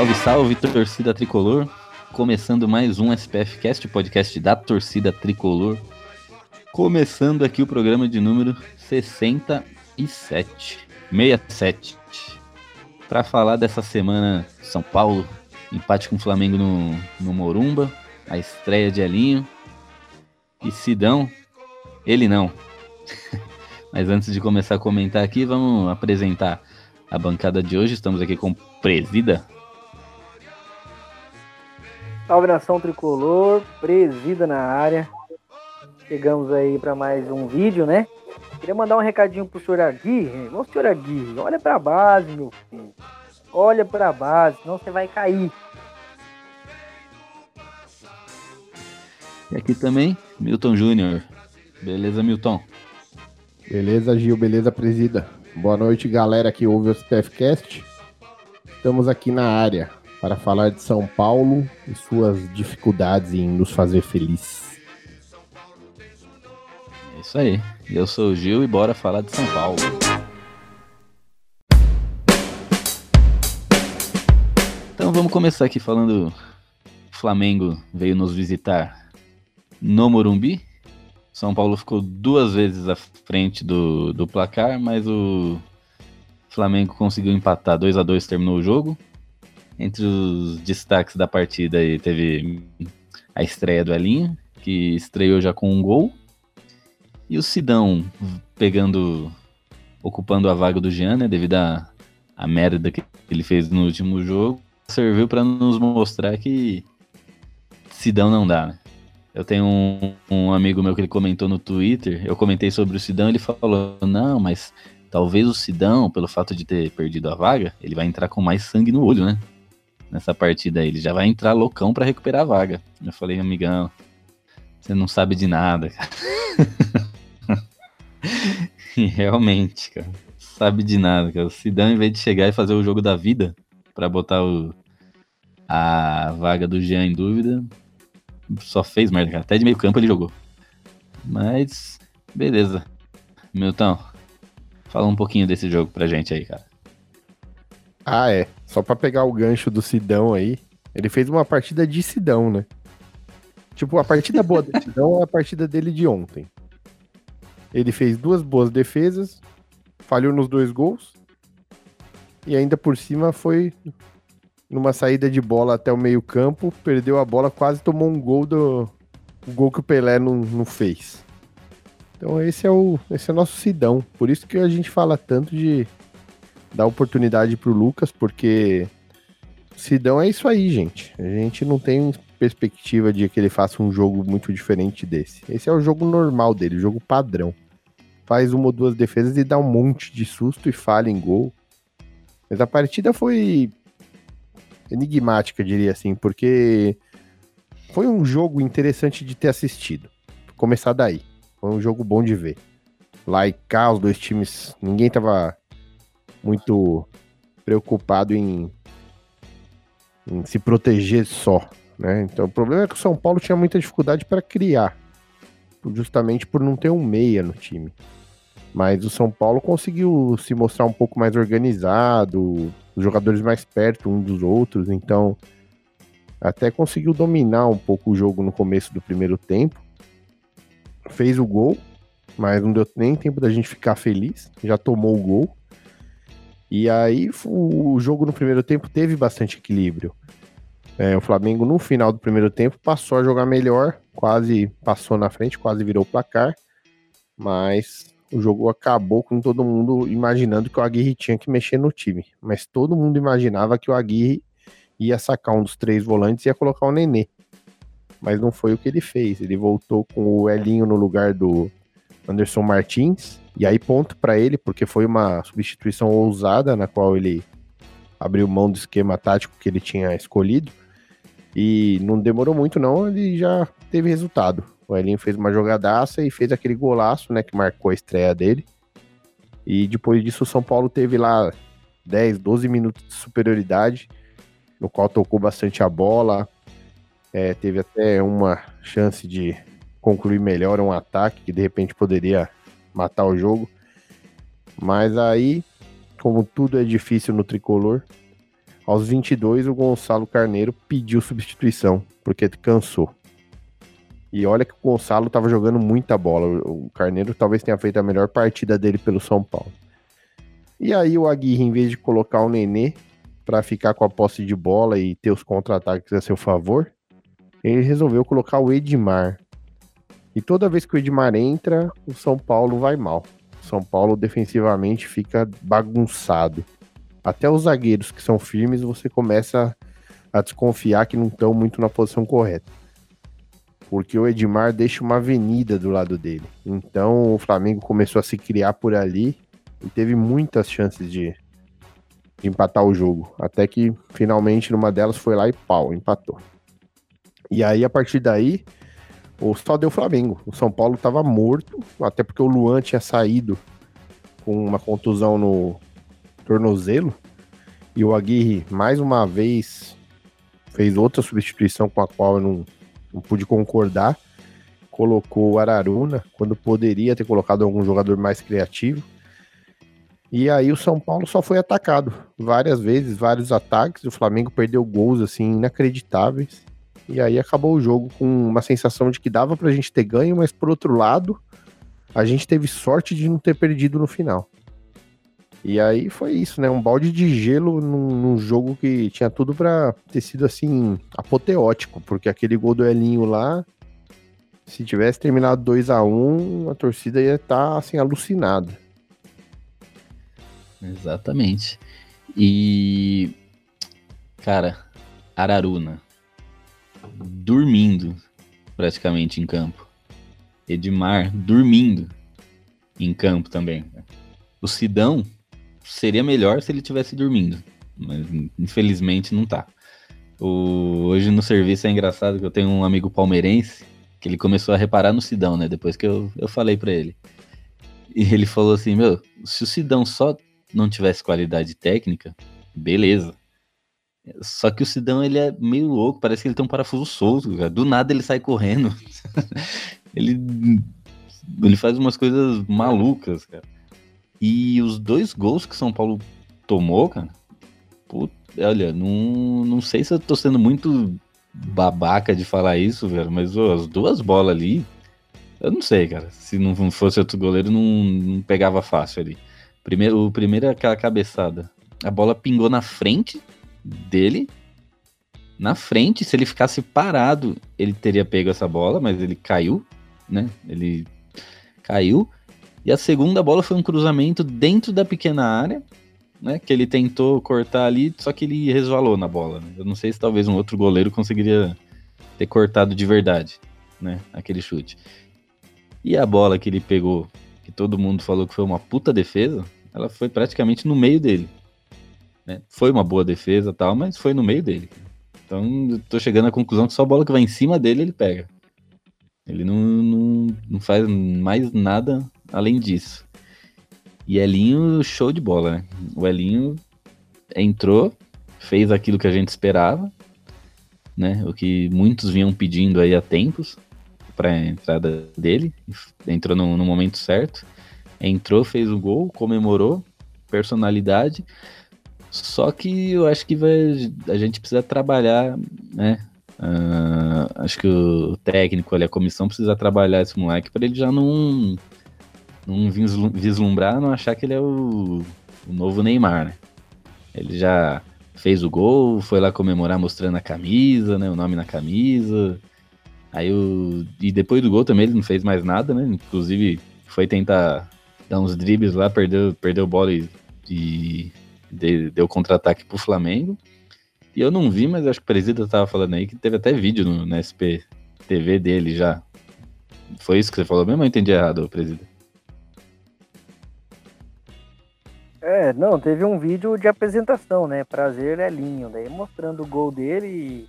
Salve, salve, torcida tricolor. Começando mais um SPF Cast, podcast da torcida tricolor. Começando aqui o programa de número 67. 67. Para falar dessa semana São Paulo, empate com o Flamengo no, no Morumba, a estreia de Elinho e Sidão, ele não. Mas antes de começar a comentar aqui, vamos apresentar a bancada de hoje. Estamos aqui com Presida. Salve nação tricolor, presida na área. Chegamos aí para mais um vídeo, né? Queria mandar um recadinho pro senhor Aguirre. Ô senhor Aguirre, olha pra base, meu filho. Olha pra base, senão você vai cair. E aqui também, Milton Júnior. Beleza, Milton? Beleza, Gil, beleza, presida. Boa noite, galera que ouve o SPFcast. Estamos aqui na área para falar de São Paulo e suas dificuldades em nos fazer feliz. É isso aí. Eu sou o Gil e bora falar de São Paulo. Então vamos começar aqui falando. Flamengo veio nos visitar no Morumbi. São Paulo ficou duas vezes à frente do, do placar, mas o Flamengo conseguiu empatar 2 a 2 terminou o jogo. Entre os destaques da partida aí teve a estreia do Elinho, que estreou já com um gol. E o Sidão pegando, ocupando a vaga do Jean, né, devido à, merda que ele fez no último jogo. Serviu para nos mostrar que Sidão não dá, né? Eu tenho um, um, amigo meu que ele comentou no Twitter, eu comentei sobre o Sidão, ele falou, não, mas talvez o Sidão, pelo fato de ter perdido a vaga, ele vai entrar com mais sangue no olho, né? Nessa partida aí, ele já vai entrar loucão para recuperar a vaga. Eu falei, amigão, você não sabe de nada, cara. e realmente, cara, sabe de nada, cara. O Sidão, em vez de chegar e fazer o jogo da vida, para botar o, a vaga do Jean em dúvida, só fez merda, cara. Até de meio campo ele jogou. Mas, beleza. Milton, fala um pouquinho desse jogo pra gente aí, cara. Ah, é. Só pra pegar o gancho do Sidão aí, ele fez uma partida de Sidão, né? Tipo, a partida boa do Sidão é a partida dele de ontem. Ele fez duas boas defesas, falhou nos dois gols, e ainda por cima foi numa saída de bola até o meio-campo, perdeu a bola, quase tomou um gol do o gol que o Pelé não, não fez. Então esse é o esse é o nosso Sidão. Por isso que a gente fala tanto de dar oportunidade pro Lucas, porque Sidão é isso aí, gente. A gente não tem perspectiva de que ele faça um jogo muito diferente desse. Esse é o jogo normal dele, o jogo padrão. Faz uma ou duas defesas e dá um monte de susto e falha em gol. Mas a partida foi enigmática, diria assim, porque foi um jogo interessante de ter assistido. Começar daí. Foi um jogo bom de ver. Lá e cá, os dois times, ninguém tava muito preocupado em, em se proteger só, né? Então, o problema é que o São Paulo tinha muita dificuldade para criar, justamente por não ter um meia no time. Mas o São Paulo conseguiu se mostrar um pouco mais organizado, os jogadores mais perto uns dos outros, então até conseguiu dominar um pouco o jogo no começo do primeiro tempo. Fez o gol, mas não deu nem tempo da gente ficar feliz, já tomou o gol. E aí o jogo no primeiro tempo teve bastante equilíbrio. É, o Flamengo no final do primeiro tempo passou a jogar melhor, quase passou na frente, quase virou o placar, mas o jogo acabou com todo mundo imaginando que o Aguirre tinha que mexer no time. Mas todo mundo imaginava que o Aguirre ia sacar um dos três volantes e ia colocar o Nenê. Mas não foi o que ele fez. Ele voltou com o Elinho no lugar do Anderson Martins. E aí ponto para ele, porque foi uma substituição ousada na qual ele abriu mão do esquema tático que ele tinha escolhido. E não demorou muito, não, ele já teve resultado. O Elinho fez uma jogadaça e fez aquele golaço, né, que marcou a estreia dele. E depois disso, o São Paulo teve lá 10, 12 minutos de superioridade, no qual tocou bastante a bola. É, teve até uma chance de concluir melhor um ataque que de repente poderia matar o jogo. Mas aí, como tudo é difícil no tricolor, aos 22 o Gonçalo Carneiro pediu substituição, porque cansou. E olha que o Gonçalo estava jogando muita bola. O Carneiro talvez tenha feito a melhor partida dele pelo São Paulo. E aí o Aguirre, em vez de colocar o Nenê para ficar com a posse de bola e ter os contra-ataques a seu favor, ele resolveu colocar o Edmar. E toda vez que o Edmar entra, o São Paulo vai mal. O São Paulo defensivamente fica bagunçado. Até os zagueiros que são firmes, você começa a desconfiar que não estão muito na posição correta porque o Edmar deixa uma avenida do lado dele. Então o Flamengo começou a se criar por ali e teve muitas chances de, de empatar o jogo. Até que finalmente numa delas foi lá e pau, empatou. E aí a partir daí, o só deu Flamengo. O São Paulo estava morto, até porque o Luan tinha saído com uma contusão no tornozelo. E o Aguirre, mais uma vez, fez outra substituição com a qual eu não, não pude concordar. Colocou o Araruna quando poderia ter colocado algum jogador mais criativo. E aí o São Paulo só foi atacado várias vezes, vários ataques. O Flamengo perdeu gols assim inacreditáveis. E aí acabou o jogo com uma sensação de que dava pra gente ter ganho, mas por outro lado, a gente teve sorte de não ter perdido no final. E aí foi isso, né? Um balde de gelo num, num jogo que tinha tudo para ter sido assim apoteótico, porque aquele gol do Elinho lá, se tivesse terminado 2 a 1 um, a torcida ia estar tá, assim alucinada. Exatamente. E cara, Araruna dormindo praticamente em campo. Edmar dormindo em campo também. O Sidão seria melhor se ele tivesse dormindo, mas infelizmente não tá. O, hoje no serviço é engraçado que eu tenho um amigo palmeirense que ele começou a reparar no Sidão, né? Depois que eu, eu falei para ele. E ele falou assim: Meu, se o Sidão só não tivesse qualidade técnica, beleza. Só que o Sidão, ele é meio louco, parece que ele tem um parafuso solto, cara. Do nada ele sai correndo. ele, ele faz umas coisas malucas, cara. E os dois gols que São Paulo tomou, cara, olha, não, não sei se eu tô sendo muito babaca de falar isso, velho, mas as duas bolas ali, eu não sei, cara. Se não fosse outro goleiro, não, não pegava fácil ali. Primeiro, o primeiro é aquela cabeçada. A bola pingou na frente dele. Na frente, se ele ficasse parado, ele teria pego essa bola, mas ele caiu, né? Ele caiu. E a segunda bola foi um cruzamento dentro da pequena área, né? Que ele tentou cortar ali, só que ele resvalou na bola. Né? Eu não sei se talvez um outro goleiro conseguiria ter cortado de verdade, né? Aquele chute. E a bola que ele pegou, que todo mundo falou que foi uma puta defesa, ela foi praticamente no meio dele. Né? Foi uma boa defesa tal, mas foi no meio dele. Então, tô chegando à conclusão que só a bola que vai em cima dele, ele pega. Ele não, não, não faz mais nada além disso. E Elinho, show de bola, né? O Elinho entrou, fez aquilo que a gente esperava, né? O que muitos vinham pedindo aí há tempos para a entrada dele. Entrou no, no momento certo. Entrou, fez o gol, comemorou, personalidade. Só que eu acho que vai, a gente precisa trabalhar, né? Uh, acho que o técnico ali, a comissão precisa trabalhar esse moleque para ele já não não vislumbrar, não achar que ele é o, o novo Neymar, né? Ele já fez o gol, foi lá comemorar mostrando a camisa, né? O nome na camisa. Aí o. E depois do gol também ele não fez mais nada, né? Inclusive foi tentar dar uns dribles lá, perdeu, perdeu bola e, e deu contra-ataque pro Flamengo. E eu não vi, mas acho que o Presida tava falando aí que teve até vídeo no, no SP TV dele já. Foi isso que você falou mesmo ou eu entendi errado, Presida? É, não, teve um vídeo de apresentação, né? Prazer Elinho, daí mostrando o gol dele e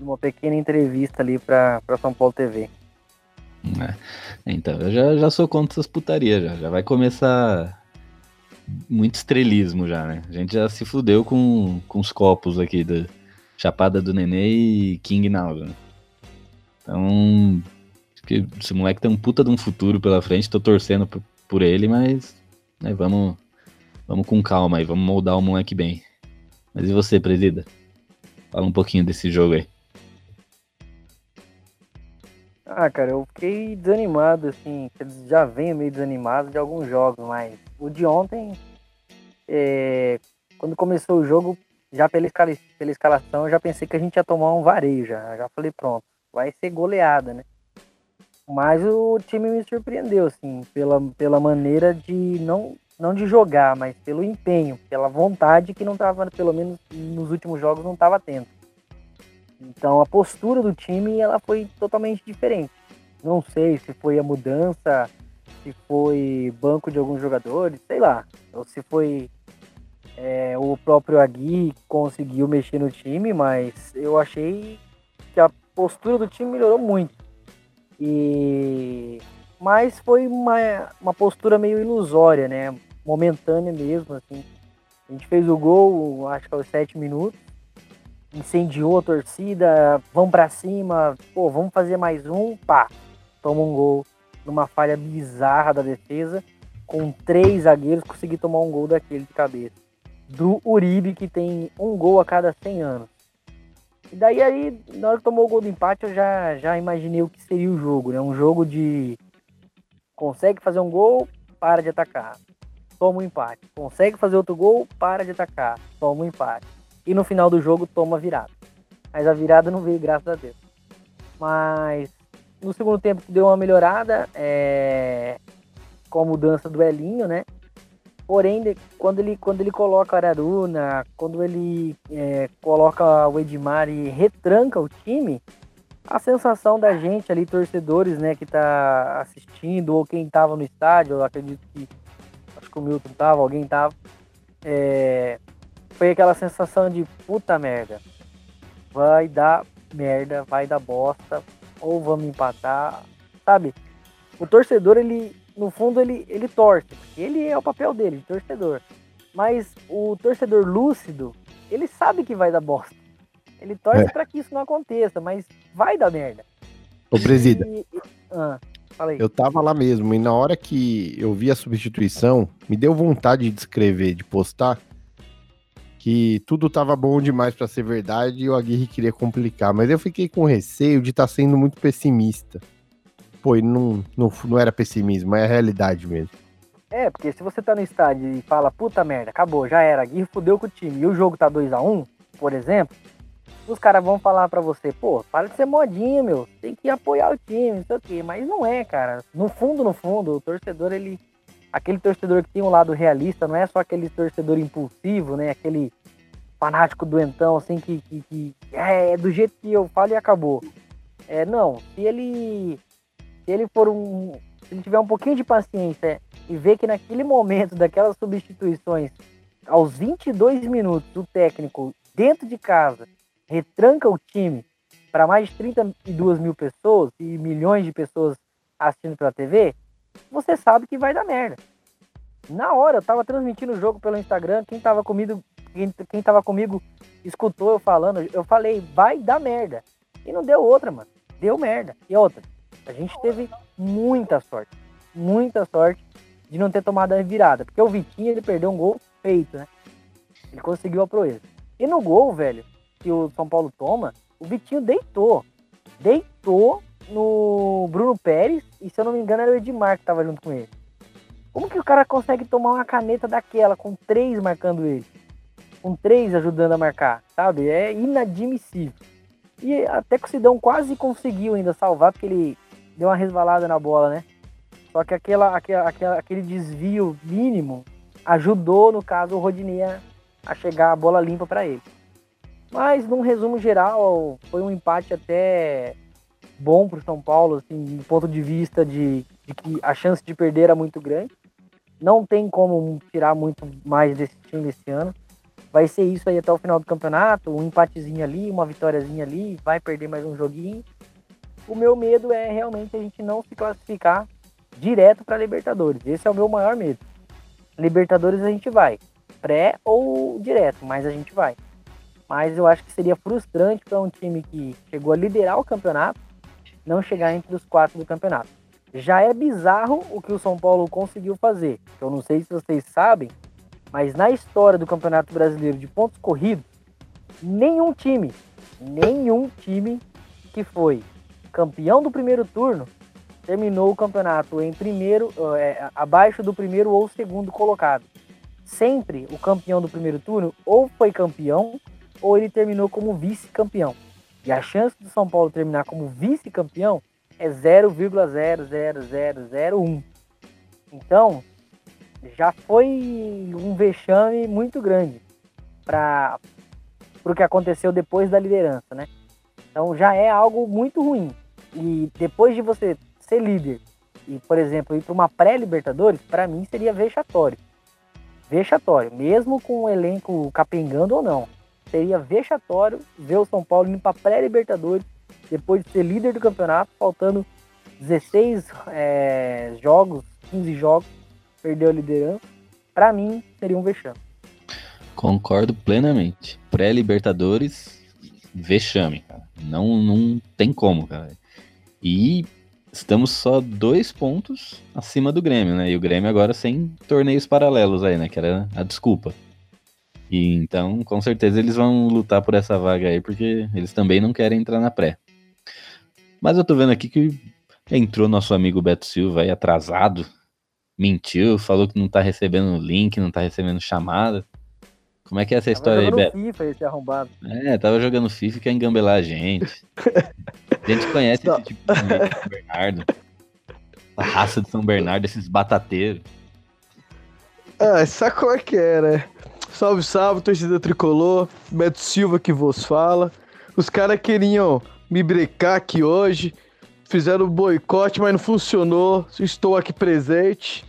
uma pequena entrevista ali pra, pra São Paulo TV. É. Então, eu já, já sou contra essas putarias, já. Já vai começar muito estrelismo já, né? A gente já se fudeu com, com os copos aqui da Chapada do Nenê e King Naldo, né? Então, que esse moleque tem um puta de um futuro pela frente, tô torcendo por, por ele, mas né, vamos, vamos com calma aí, vamos moldar o moleque bem. Mas e você, presida? Fala um pouquinho desse jogo aí. Ah, cara, eu fiquei desanimado, assim, já venho meio desanimado de alguns jogos, mas o de ontem, é, quando começou o jogo, já pela, escala, pela escalação, eu já pensei que a gente ia tomar um vareio já. Já falei, pronto, vai ser goleada, né? Mas o time me surpreendeu, assim, pela, pela maneira de não, não de jogar, mas pelo empenho, pela vontade que não tava, pelo menos nos últimos jogos, não estava tendo. Então a postura do time ela foi totalmente diferente. Não sei se foi a mudança, se foi banco de alguns jogadores, sei lá, ou se foi é, o próprio Agui conseguiu mexer no time, mas eu achei que a postura do time melhorou muito. E mas foi uma, uma postura meio ilusória, né? Momentânea mesmo, assim. A gente fez o gol, acho que aos sete minutos incendiou a torcida, vão para cima, pô, vamos fazer mais um, pá, toma um gol numa falha bizarra da defesa, com três zagueiros consegui tomar um gol daquele de cabeça. Do Uribe, que tem um gol a cada 100 anos. E daí aí, na hora que tomou o gol do empate, eu já, já imaginei o que seria o jogo, né? Um jogo de consegue fazer um gol, para de atacar. Toma um empate. Consegue fazer outro gol, para de atacar. Toma um empate e no final do jogo toma virada. Mas a virada não veio, graças a Deus. Mas no segundo tempo deu uma melhorada é, com a mudança do Elinho, né? Porém, quando ele, quando ele coloca a Araruna, quando ele é, coloca o Edmar e retranca o time, a sensação da gente ali, torcedores, né, que tá assistindo, ou quem tava no estádio, eu acredito que acho que o Milton tava, alguém tava, é, foi aquela sensação de puta merda. Vai dar merda, vai dar bosta, ou vamos empatar, sabe? O torcedor, ele, no fundo, ele, ele torce, porque ele é o papel dele, de torcedor. Mas o torcedor lúcido, ele sabe que vai dar bosta. Ele torce é. para que isso não aconteça, mas vai dar merda. Ô, presida. E, ah. Eu tava lá mesmo, e na hora que eu vi a substituição, me deu vontade de escrever, de postar, que tudo tava bom demais para ser verdade e o Aguirre queria complicar. Mas eu fiquei com receio de estar tá sendo muito pessimista. Pô, e não, não, não era pessimismo, é a realidade mesmo. É, porque se você tá no estádio e fala, puta merda, acabou, já era, Aguirre fudeu com o time, e o jogo tá 2 a 1 um, por exemplo, os caras vão falar para você, pô, para de ser modinha, meu, tem que apoiar o time, não sei o quê. Mas não é, cara. No fundo, no fundo, o torcedor, ele aquele torcedor que tem um lado realista, não é só aquele torcedor impulsivo, né? Aquele fanático doentão, assim, que, que, que é, é do jeito que eu falo e acabou. É, não, se ele se ele for um. Se ele tiver um pouquinho de paciência e ver que naquele momento daquelas substituições, aos 22 minutos, o técnico dentro de casa retranca o time para mais de 32 mil pessoas e milhões de pessoas assistindo pela TV, você sabe que vai dar merda. Na hora, eu tava transmitindo o jogo pelo Instagram, quem tava comigo, quem, quem tava comigo escutou eu falando, eu falei, vai dar merda. E não deu outra, mano. Deu merda. E outra, a gente teve muita sorte, muita sorte de não ter tomado a virada, porque o Vitinho, ele perdeu um gol feito, né? Ele conseguiu a proeza. E no gol, velho, que o São Paulo toma, o Vitinho deitou. Deitou no Bruno Pérez e se eu não me engano era o Edmar que tava junto com ele. Como que o cara consegue tomar uma caneta daquela com três marcando ele? Com três ajudando a marcar, sabe? É inadmissível. E até que o Sidão quase conseguiu ainda salvar, porque ele deu uma resvalada na bola, né? Só que aquela, aquela, aquela aquele desvio mínimo ajudou, no caso, o Rodinei a chegar a bola limpa para ele. Mas, num resumo geral, foi um empate até bom para o São Paulo, assim, do ponto de vista de, de, que a chance de perder era muito grande. não tem como tirar muito mais desse time esse ano. Vai ser isso aí até o final do campeonato, um empatezinho ali, uma vitóriazinha ali, vai perder mais um joguinho. O meu medo é realmente a gente não se classificar direto para Libertadores. Esse é o meu maior medo. Libertadores a gente vai, pré ou direto, mas a gente vai. Mas eu acho que seria frustrante para um time que chegou a liderar o campeonato não chegar entre os quatro do campeonato. Já é bizarro o que o São Paulo conseguiu fazer. Eu não sei se vocês sabem, mas na história do Campeonato Brasileiro de pontos corridos, nenhum time, nenhum time que foi campeão do primeiro turno terminou o campeonato em primeiro, é, abaixo do primeiro ou segundo colocado. Sempre o campeão do primeiro turno ou foi campeão ou ele terminou como vice-campeão. E a chance do São Paulo terminar como vice-campeão é 0,00001. Então, já foi um vexame muito grande para o que aconteceu depois da liderança, né? Então já é algo muito ruim. E depois de você ser líder e, por exemplo, ir para uma pré-Libertadores, para mim seria vexatório. Vexatório, mesmo com o elenco capengando ou não. Seria vexatório ver o São Paulo indo para pré-Libertadores depois de ser líder do campeonato, faltando 16 é, jogos, 15 jogos, perdeu a liderança. Para mim, seria um vexame. Concordo plenamente. Pré-Libertadores, vexame, cara. Não, não tem como, cara. E estamos só dois pontos acima do Grêmio, né? E o Grêmio agora sem torneios paralelos aí, né? Que era a desculpa. E então, com certeza, eles vão lutar por essa vaga aí, porque eles também não querem entrar na pré. Mas eu tô vendo aqui que entrou nosso amigo Beto Silva aí atrasado, mentiu, falou que não tá recebendo link, não tá recebendo chamada. Como é que é essa história aí, Beto? FIFA esse arrombado. É, tava jogando FIFA e quer engambelar a gente. a gente conhece esse tipo de São Bernardo. A raça de São Bernardo, esses batateiros. Ah, sabe como é que é, né? Salve, salve, torcida tricolor. Beto Silva que vos fala. Os caras queriam me brecar aqui hoje. Fizeram boicote, mas não funcionou. Estou aqui presente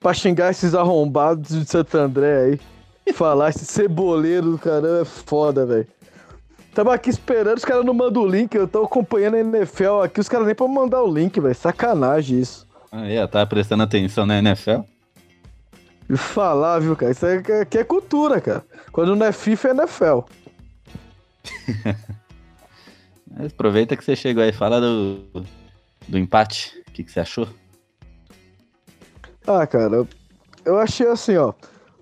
pra xingar esses arrombados de Santo André aí. Falar esse ceboleiro do caramba é foda, velho. Tava aqui esperando, os caras não mandam o link. Eu tô acompanhando a NFL aqui, os caras nem pra mandar o link, velho. Sacanagem isso. Ah, é, tava prestando atenção na NFL? Falar, viu, cara? Isso aqui é cultura, cara. Quando não é FIFA, é NFL. Mas aproveita que você chegou aí, fala do, do empate. O que, que você achou? Ah, cara, eu, eu achei assim, ó.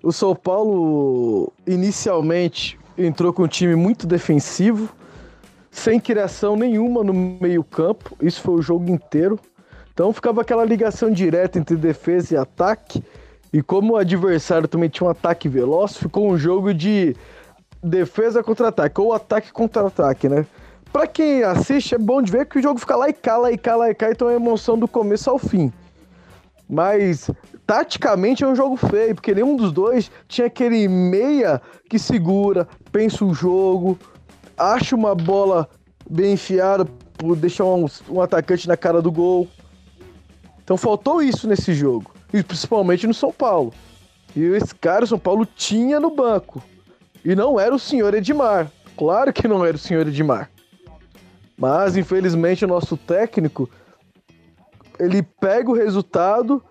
O São Paulo inicialmente entrou com um time muito defensivo, sem criação nenhuma no meio-campo. Isso foi o jogo inteiro. Então ficava aquela ligação direta entre defesa e ataque. E como o adversário também tinha um ataque veloz, ficou um jogo de defesa contra ataque, ou ataque contra ataque, né? Pra quem assiste, é bom de ver que o jogo fica lá e cá, lá e cá, lá e cá, então é emoção do começo ao fim. Mas, taticamente, é um jogo feio, porque nenhum dos dois tinha aquele meia que segura, pensa o jogo, acha uma bola bem enfiada por deixar um, um atacante na cara do gol. Então faltou isso nesse jogo, e principalmente no São Paulo. E esse cara, o São Paulo tinha no banco. E não era o senhor Edmar. Claro que não era o senhor Edmar. Mas, infelizmente, o nosso técnico ele pega o resultado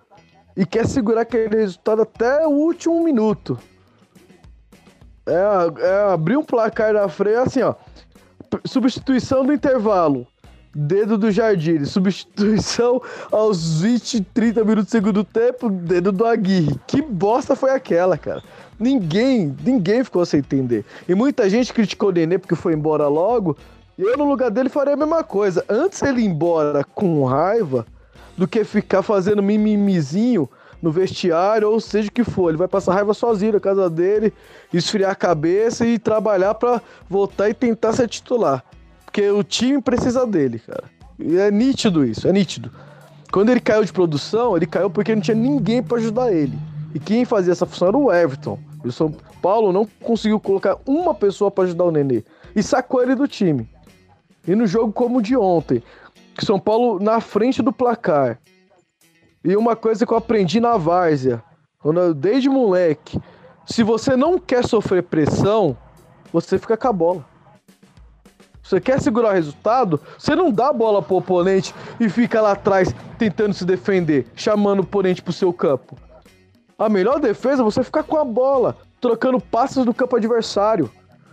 e quer segurar aquele resultado até o último minuto. É, é abrir um placar na frente, assim, ó. Substituição do intervalo. Dedo do Jardim. Substituição aos 20, 30 minutos do segundo tempo. Dedo do Aguirre. Que bosta foi aquela, cara? Ninguém, ninguém ficou sem entender. E muita gente criticou o Nenê porque foi embora logo. Eu, no lugar dele, faria a mesma coisa. Antes ele ir embora com raiva do que ficar fazendo mimimizinho no vestiário, ou seja o que for. Ele vai passar raiva sozinho na casa dele, esfriar a cabeça e trabalhar para voltar e tentar ser titular. Porque o time precisa dele, cara. E é nítido isso, é nítido. Quando ele caiu de produção, ele caiu porque não tinha ninguém para ajudar ele. E quem fazia essa função era o Everton. E o São Paulo não conseguiu colocar uma pessoa para ajudar o Nenê. E sacou ele do time. E no jogo como o de ontem, que São Paulo na frente do placar. E uma coisa que eu aprendi na várzea, desde moleque, se você não quer sofrer pressão, você fica com a bola. Você quer segurar o resultado, você não dá a bola pro oponente e fica lá atrás tentando se defender, chamando o oponente pro seu campo. A melhor defesa é você ficar com a bola, trocando passos no campo adversário,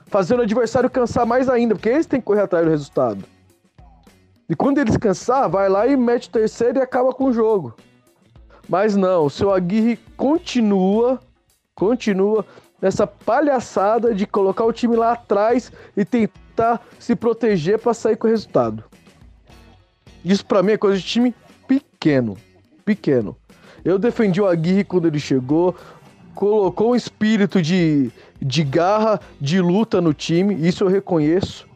fazendo o adversário cansar mais ainda, porque eles têm que correr atrás do resultado. E quando eles cansar, vai lá e mete o terceiro e acaba com o jogo. Mas não, o seu Aguirre continua, continua nessa palhaçada de colocar o time lá atrás e tentar se proteger para sair com o resultado. Isso para mim é coisa de time pequeno, pequeno. Eu defendi o Aguirre quando ele chegou, colocou um espírito de, de garra, de luta no time, isso eu reconheço.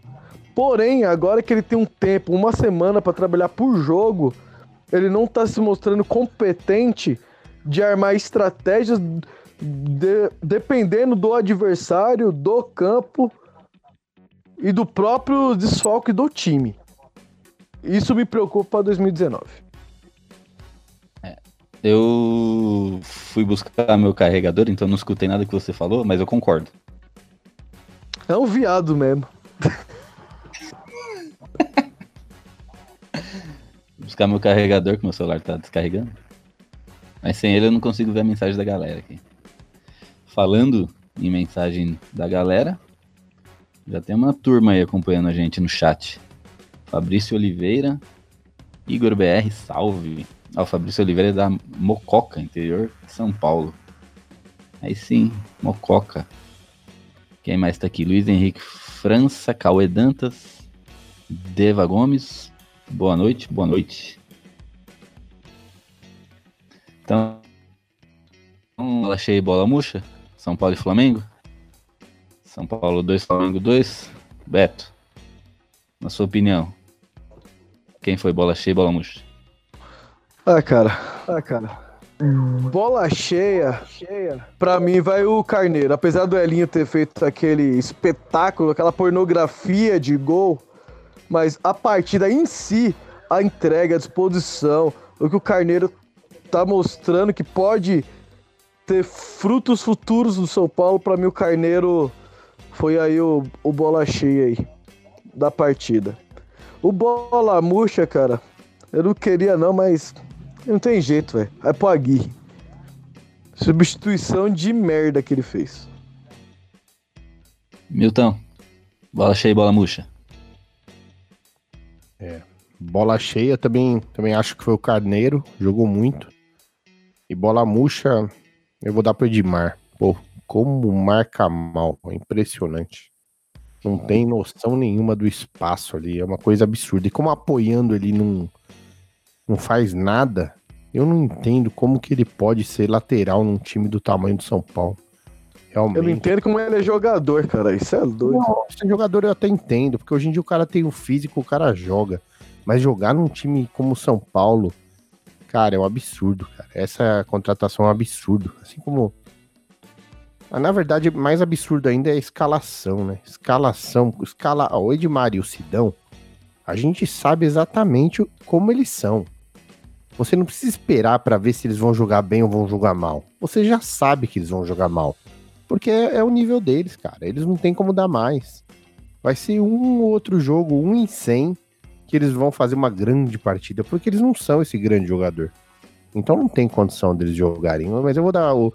Porém, agora que ele tem um tempo, uma semana para trabalhar por jogo, ele não está se mostrando competente de armar estratégias de, dependendo do adversário, do campo e do próprio desfalque do time. Isso me preocupa para 2019. Eu fui buscar meu carregador, então não escutei nada que você falou, mas eu concordo. É um viado mesmo. buscar meu carregador, que meu celular tá descarregando. Mas sem ele eu não consigo ver a mensagem da galera aqui. Falando em mensagem da galera, já tem uma turma aí acompanhando a gente no chat. Fabrício Oliveira, Igor BR, salve. Ó, o Fabrício Oliveira é da Mococa, interior de São Paulo. Aí sim, Mococa. Quem mais tá aqui? Luiz Henrique França, Cauê Dantas, Deva Gomes, Boa noite, boa noite. Então, bola cheia bola murcha. São Paulo e Flamengo. São Paulo 2, Flamengo 2. Beto, na sua opinião, quem foi bola cheia e bola murcha? Ah, cara. Ah, cara. Bola cheia, cheia. Pra mim vai o Carneiro. Apesar do Elinho ter feito aquele espetáculo, aquela pornografia de gol, mas a partida em si, a entrega, a disposição, o que o Carneiro tá mostrando que pode ter frutos futuros do São Paulo, para mim o Carneiro foi aí o, o bola cheia aí da partida. O bola murcha, cara, eu não queria não, mas não tem jeito, velho. Vai pro Agui. Substituição de merda que ele fez. Milton, bola cheia e bola murcha. É. Bola cheia também, também acho que foi o Carneiro, jogou muito. E bola murcha, eu vou dar pro Edmar. Pô, como marca mal, é impressionante. Não tem noção nenhuma do espaço ali, é uma coisa absurda. E como apoiando ele não, não faz nada, eu não entendo como que ele pode ser lateral num time do tamanho do São Paulo. Realmente. Eu não entendo como ele é jogador, cara. Isso é doido. Não, ser jogador eu até entendo, porque hoje em dia o cara tem o físico, o cara joga. Mas jogar num time como o São Paulo, cara, é um absurdo, cara. Essa contratação é um absurdo. Assim como. Mas, na verdade, mais absurdo ainda é a escalação, né? Escalação. Escala... O Edmar e o Sidão, a gente sabe exatamente como eles são. Você não precisa esperar para ver se eles vão jogar bem ou vão jogar mal. Você já sabe que eles vão jogar mal. Porque é, é o nível deles, cara. Eles não tem como dar mais. Vai ser um ou outro jogo, um em 100, que eles vão fazer uma grande partida, porque eles não são esse grande jogador. Então não tem condição deles jogarem. Mas eu vou dar o,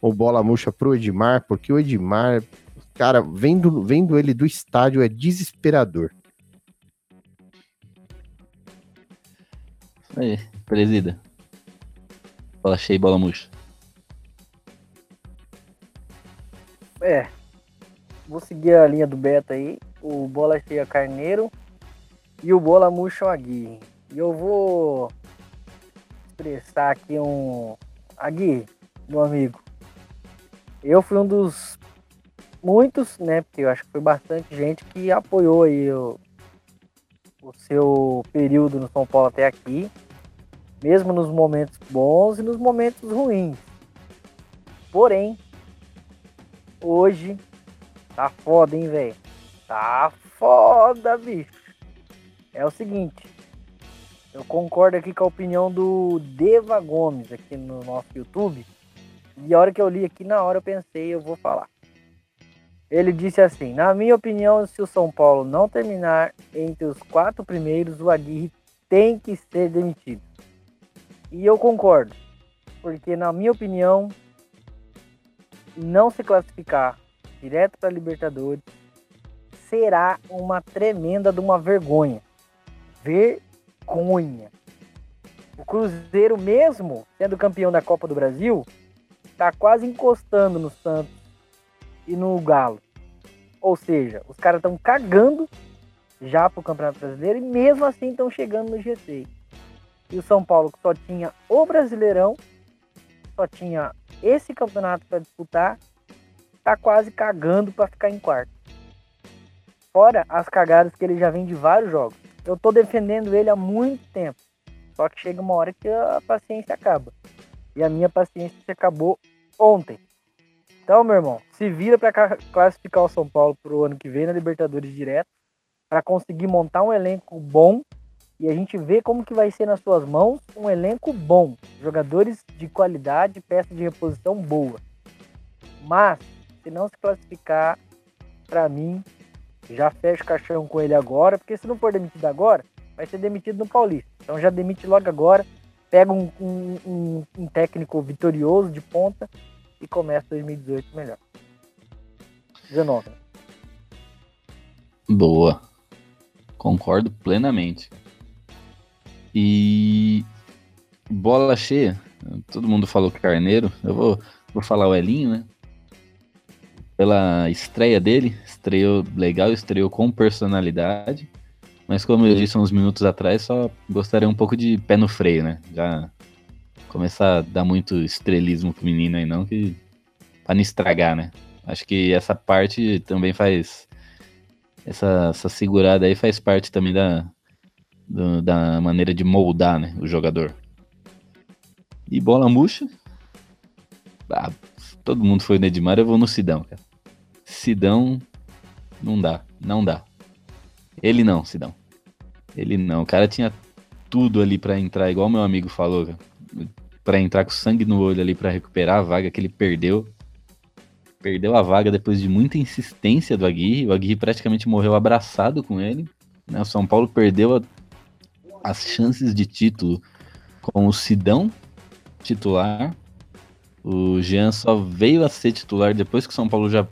o bola murcha pro Edmar, porque o Edmar, cara, vendo, vendo ele do estádio é desesperador. Aí, presida. Bola cheia e bola murcha. É. Vou seguir a linha do Beto aí. O Bola Cheia Carneiro e o Bola Murcha Aguirre. E eu vou expressar aqui um. Aguirre, meu amigo. Eu fui um dos muitos, né? Porque eu acho que foi bastante gente que apoiou aí o, o seu período no São Paulo até aqui. Mesmo nos momentos bons e nos momentos ruins. Porém, hoje tá foda, hein, velho? Tá foda, bicho. É o seguinte, eu concordo aqui com a opinião do Deva Gomes aqui no nosso YouTube. E a hora que eu li aqui, na hora eu pensei, eu vou falar. Ele disse assim: Na minha opinião, se o São Paulo não terminar entre os quatro primeiros, o Aguirre tem que ser demitido. E eu concordo, porque na minha opinião, não se classificar direto para Libertadores será uma tremenda de uma vergonha. Vergonha. O Cruzeiro, mesmo sendo campeão da Copa do Brasil, tá quase encostando no Santos e no Galo. Ou seja, os caras estão cagando já pro Campeonato Brasileiro e mesmo assim estão chegando no G6. E o São Paulo que só tinha o Brasileirão, só tinha esse campeonato para disputar, tá quase cagando para ficar em quarto. Fora as cagadas que ele já vem de vários jogos. Eu tô defendendo ele há muito tempo. Só que chega uma hora que a paciência acaba. E a minha paciência se acabou ontem. Então, meu irmão, se vira para classificar o São Paulo pro ano que vem na Libertadores direto, para conseguir montar um elenco bom e a gente vê como que vai ser nas suas mãos um elenco bom, jogadores de qualidade, peça de reposição boa. Mas se não se classificar, para mim, já fecha o caixão com ele agora, porque se não for demitido agora, vai ser demitido no Paulista. Então já demite logo agora, pega um, um, um, técnico vitorioso de ponta e começa 2018 melhor. 19. Boa. Concordo plenamente. E bola cheia. Todo mundo falou Carneiro. Eu vou, vou falar o Elinho, né? Pela estreia dele, estreou legal, estreou com personalidade. Mas como eu disse uns minutos atrás, só gostaria um pouco de pé no freio, né? Já começar a dar muito estrelismo pro menino aí não, que pra não estragar, né? Acho que essa parte também faz. Essa, essa segurada aí faz parte também da, do, da maneira de moldar né, o jogador. E bola murcha. Ah, todo mundo foi no Edmar, eu vou no Sidão, cara. Sidão não dá, não dá. Ele não, Sidão. Ele não. O cara tinha tudo ali para entrar, igual meu amigo falou, para entrar com sangue no olho ali para recuperar a vaga que ele perdeu. Perdeu a vaga depois de muita insistência do Aguirre. O Aguirre praticamente morreu abraçado com ele. Né? O São Paulo perdeu a, as chances de título com o Sidão titular. O Jean só veio a ser titular depois que o São Paulo já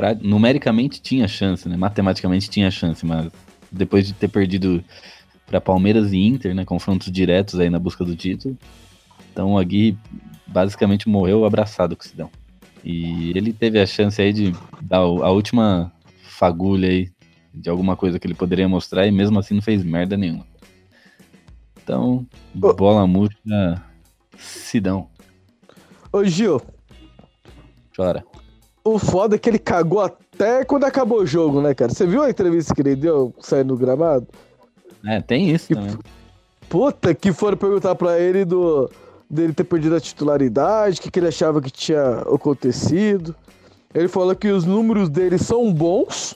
pra, numericamente tinha chance, né? Matematicamente tinha chance, mas depois de ter perdido para Palmeiras e Inter, né? Confrontos diretos aí na busca do título. Então o Aguirre basicamente morreu abraçado com o Sidão. E ele teve a chance aí de dar a última fagulha aí de alguma coisa que ele poderia mostrar e mesmo assim não fez merda nenhuma. Então, bola murcha, Sidão. Ô Gil. Chora. O foda é que ele cagou até quando acabou o jogo, né, cara? Você viu a entrevista que ele deu saindo do gramado? É, tem isso também. Puta, que foram perguntar pra ele do dele ter perdido a titularidade, o que, que ele achava que tinha acontecido. Ele falou que os números dele são bons.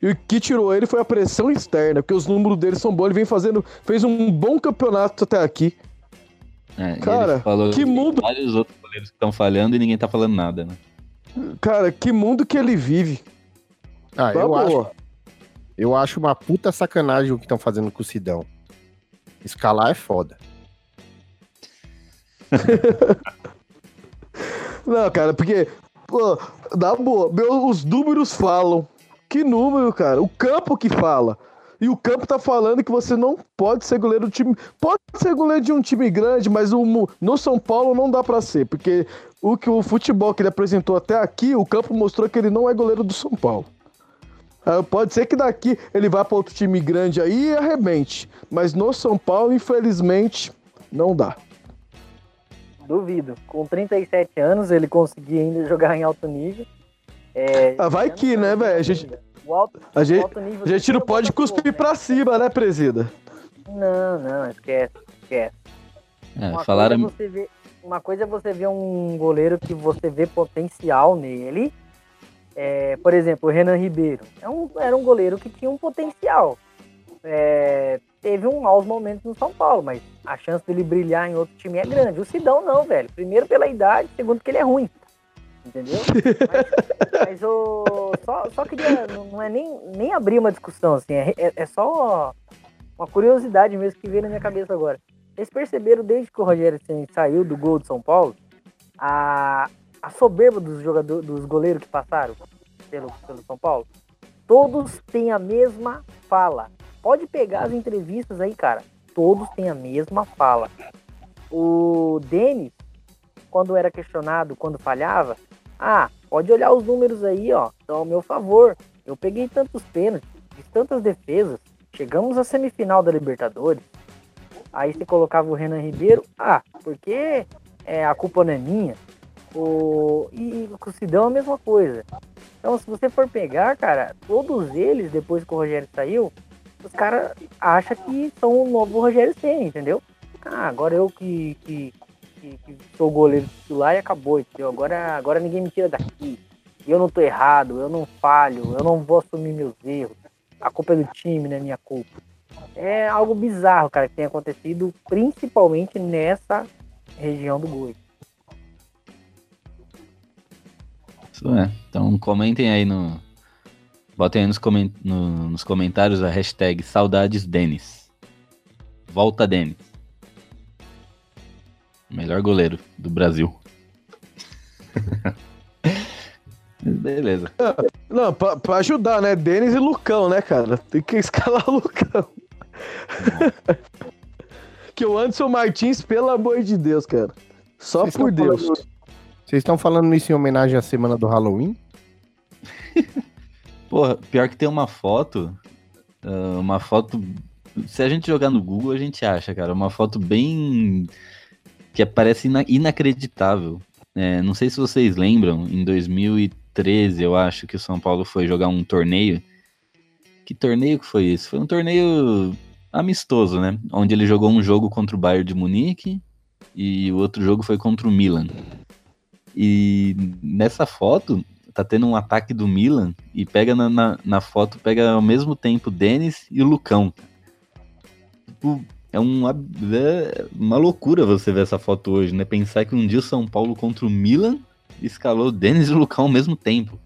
E o que tirou ele foi a pressão externa, porque os números dele são bons. Ele vem fazendo. fez um bom campeonato até aqui. É, Cara, que mundo. Vários outros goleiros que estão falhando e ninguém tá falando nada, né? Cara, que mundo que ele vive. Ah, Tá eu boa. acho. Eu acho uma puta sacanagem o que estão fazendo com o Sidão. Escalar é foda. Não, cara, porque, pô, dá boa. Meu, os números falam. Que número, cara? O campo que fala. E o campo tá falando que você não pode ser goleiro do time. Pode ser goleiro de um time grande, mas o, no São Paulo não dá pra ser. Porque o que o futebol que ele apresentou até aqui, o campo mostrou que ele não é goleiro do São Paulo. Ah, Pode ser que daqui ele vá pra outro time grande aí e arrebente. Mas no São Paulo, infelizmente, não dá. Duvido. Com 37 anos, ele conseguir ainda jogar em alto nível. É, Ah, vai que, né, velho? A gente- O alto, A o gente, alto nível a gente não pode Botafogo, cuspir né? pra cima, né, presida? Não, não, esquece, esquece. É, Uma, falaram. coisa é você ver, uma coisa é você ver um goleiro que você vê potencial nele. É, por exemplo, o Renan Ribeiro. É um, era um goleiro que tinha um potencial. É, teve um maus momentos no São Paulo, mas a chance dele brilhar em outro time é grande. O Sidão não, velho. Primeiro pela idade, segundo porque ele é ruim. Entendeu? Mas, mas o, só, só queria. Não é nem, nem abrir uma discussão, assim. É, é, é só uma curiosidade mesmo que veio na minha cabeça agora. Vocês perceberam desde que o Rogério Ceni saiu do gol de São Paulo, a, a soberba dos jogadores, dos goleiros que passaram pelo, pelo São Paulo? Todos têm a mesma fala. Pode pegar as entrevistas aí, cara. Todos têm a mesma fala. O Denis, quando era questionado, quando falhava, ah, pode olhar os números aí, ó. Estão ao meu favor. Eu peguei tantos pênaltis, tantas defesas. Chegamos à semifinal da Libertadores. Aí você colocava o Renan Ribeiro. Ah, porque é, a culpa não é minha. O, e com o Sidão é a mesma coisa. Então, se você for pegar, cara, todos eles, depois que o Rogério saiu, os caras acham que são o novo Rogério Senna, entendeu? Ah, agora eu que, que, que, que sou goleiro titular e acabou, entendeu? Agora, agora ninguém me tira daqui. Eu não tô errado, eu não falho, eu não vou assumir meus erros. A culpa é do time, não é minha culpa. É algo bizarro, cara, que tem acontecido principalmente nessa região do Goi. Isso é. Então comentem aí no. Botem aí nos, coment... no- nos comentários a hashtag Saudades Denis. Volta Denis. Melhor goleiro do Brasil. Beleza. Não, pra, pra ajudar, né? Denis e Lucão, né, cara? Tem que escalar o Lucão. que o Anderson Martins, pelo amor de Deus, cara. Só Vocês por Deus. falando- Vocês estão falando isso em homenagem à semana do Halloween? Porra, pior que tem uma foto. ah, uma foto. Se a gente jogar no Google, a gente acha, cara. Uma foto bem. Que parece ina- inacreditável. É, não sei se vocês lembram, em 2013, eu acho que o São Paulo foi jogar um torneio. Que torneio que foi isso? Foi um torneio amistoso, né? Onde ele jogou um jogo contra o Bayern de Munique e o outro jogo foi contra o Milan. E nessa foto tá tendo um ataque do Milan e pega na, na, na foto, pega ao mesmo tempo o Denis e o Lucão. Tipo, é uma, é uma loucura você ver essa foto hoje, né? Pensar que um dia o São Paulo contra o Milan escalou o Denis e o Lucão ao mesmo tempo.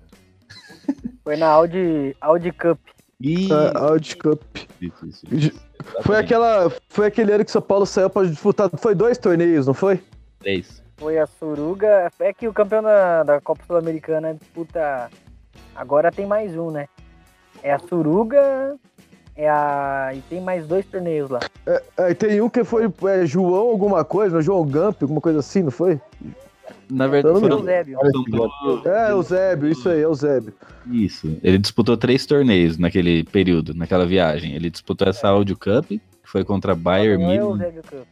Foi na Audi, Audi Cup. E... Audi Cup. Isso, isso, isso. Foi, aquela, foi aquele ano que o São Paulo saiu pra disputar. Foi dois torneios, não foi? Três. Foi a Suruga. É que o campeão da, da Copa Sul-Americana disputa. Agora tem mais um, né? É a Suruga. É a. E tem mais dois torneios lá. É, e tem um que foi é, João alguma coisa, João Gamp, alguma coisa assim, não foi? Na verdade, Eu não foram Eusébio. É, o Zébio, isso aí, é o Zébio. Isso. Ele disputou três torneios naquele período, naquela viagem. Ele disputou essa Audio Cup, que foi contra Bayern, é o Milan. Eusébio Cup.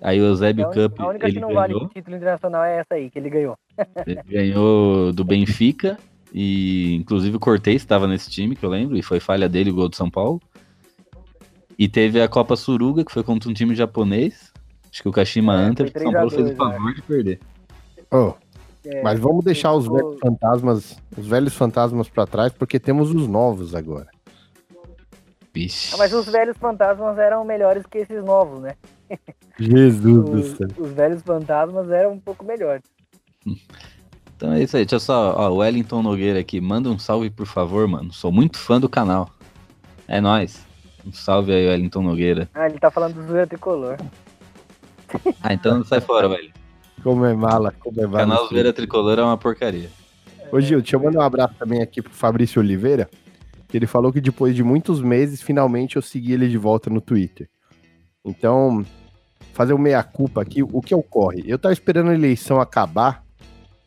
Aí o É Eusébio a Cup a única ele que não vale ganhou. título internacional é essa aí, que ele ganhou. Ele ganhou do Benfica e inclusive o Cortez estava nesse time, que eu lembro, e foi falha dele o gol do São Paulo. E teve a Copa Suruga, que foi contra um time japonês. Acho que o Kashima É, foi São Paulo 3 a fez o 2, favor de perder. Oh, É, mas vamos deixar os o- velhos fantasmas, os velhos fantasmas para trás, porque temos os novos agora. Vixe. Ah, mas os velhos fantasmas eram melhores que esses novos, né? Jesus do Os, céu. os velhos fantasmas eram um pouco melhores. Então é isso aí, deixa eu só, ó, o Wellington Nogueira aqui, manda um salve por favor, mano. Sou muito fã do canal. É nóis. Um salve aí, Wellington Nogueira. Ah, ele tá falando do zoeira tricolor. Ah, então sai fora, velho. Como é mala, como é O mala. canal Zoeira Tricolor é uma porcaria. Ô Gil, deixa eu mandar um abraço também aqui pro Fabrício Oliveira, que ele falou que depois de muitos meses, finalmente eu segui ele de volta no Twitter. Então, fazer o meia-culpa aqui, o que ocorre? Eu tava esperando a eleição acabar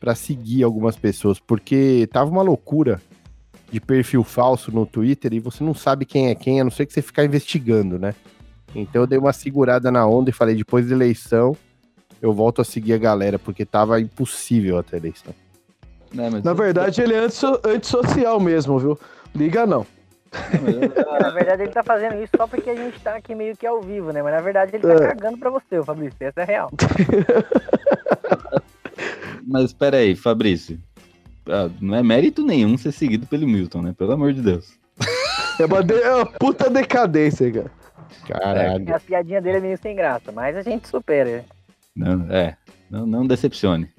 pra seguir algumas pessoas, porque tava uma loucura de perfil falso no Twitter e você não sabe quem é quem, a não ser que você ficar investigando, né? Então eu dei uma segurada na onda e falei, depois da eleição, eu volto a seguir a galera, porque tava impossível até a eleição. Né, mas- Na verdade, ele é antisso- antissocial mesmo, viu? Liga não. Na verdade, ele tá fazendo isso só porque a gente tá aqui meio que ao vivo, né? Mas na verdade ele tá É. cagando pra você, ô Fabrício. Essa é real. Mas espera aí, Fabrício. Ah, não é mérito nenhum ser seguido pelo Milton, né? Pelo amor de Deus. É uma, de- é uma puta decadência, cara. Caralho. A piadinha dele é meio sem graça, mas a gente supera. né? Não, é, não, não decepcione.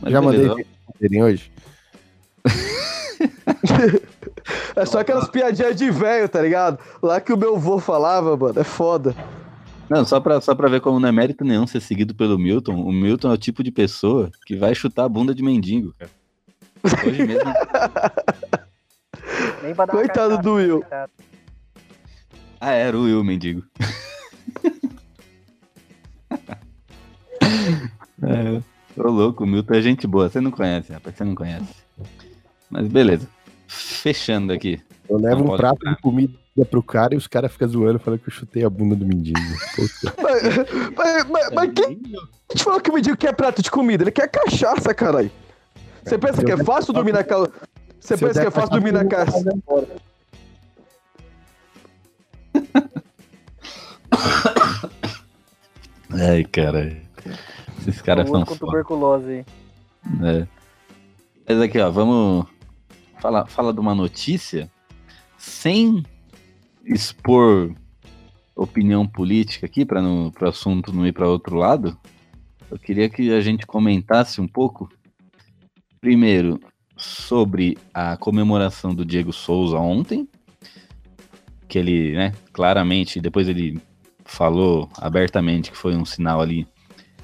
Mas Já beleza, mandei verem hoje? É só aquelas piadinhas de velho, tá ligado? Lá que o meu vô falava, mano. É foda. Não, só pra, só pra ver como não é mérito nenhum ser seguido pelo Milton. O Milton é o tipo de pessoa que vai chutar a bunda de mendigo, cara. Hoje mesmo. Nem pra dar uma Coitado do Will. coitado. Ah, era o Will, mendigo. é, ô louco, o Milton é gente boa. Você não conhece, rapaz, você não conhece. Mas beleza. Fechando aqui. Eu levo um prato de comida pro cara e os caras ficam zoando falando que eu chutei a bunda do mendigo. Mas, mas, mas, mas quem te falou que o mendigo quer prato de comida? Ele quer cachaça, caralho. Você pensa que é fácil dormir na casa. Você pensa que é fácil dormir na cachaça, casa. Ai, cara. Esses caras são com tuberculose aí. É. Mas aqui, ó, vamos falar fala de uma notícia sem expor opinião política aqui, para o assunto não ir para outro lado. Eu queria que a gente comentasse um pouco, primeiro, sobre a comemoração do Diego Souza ontem, que ele, né, claramente, depois ele falou abertamente que foi um sinal ali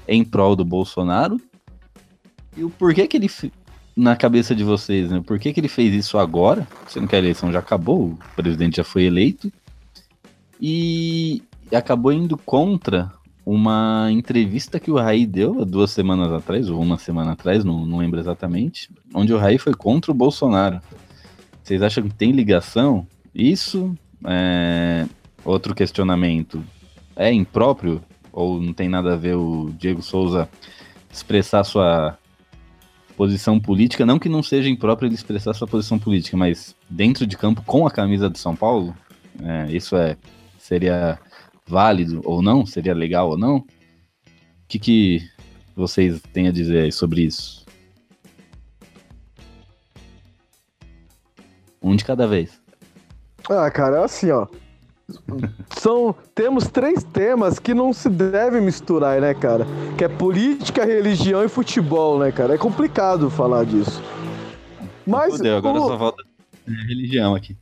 em prol do Bolsonaro. E o porquê que ele, na cabeça de vocês, né? Por que, que ele fez isso agora? Sendo que a eleição já acabou, o presidente já foi eleito. E acabou indo contra uma entrevista que o Raí deu há duas semanas atrás, ou uma semana atrás, não, não lembro exatamente, onde o Raí foi contra o Bolsonaro. Vocês acham que tem ligação? Isso, é, outro questionamento, é impróprio ou não tem nada a ver o Diego Souza expressar sua posição política, não que não seja impróprio ele expressar sua posição política, mas dentro de campo com a camisa do São Paulo, é, isso é seria válido ou não? Seria legal ou não? O que, que vocês têm a dizer sobre isso? Um de cada vez. Ah, cara, é assim, ó. São, temos três temas que não se devem misturar, né, cara? Que é política, religião e futebol, né, cara? É complicado falar disso. Mas. Fudeu, agora o- só falta religião aqui.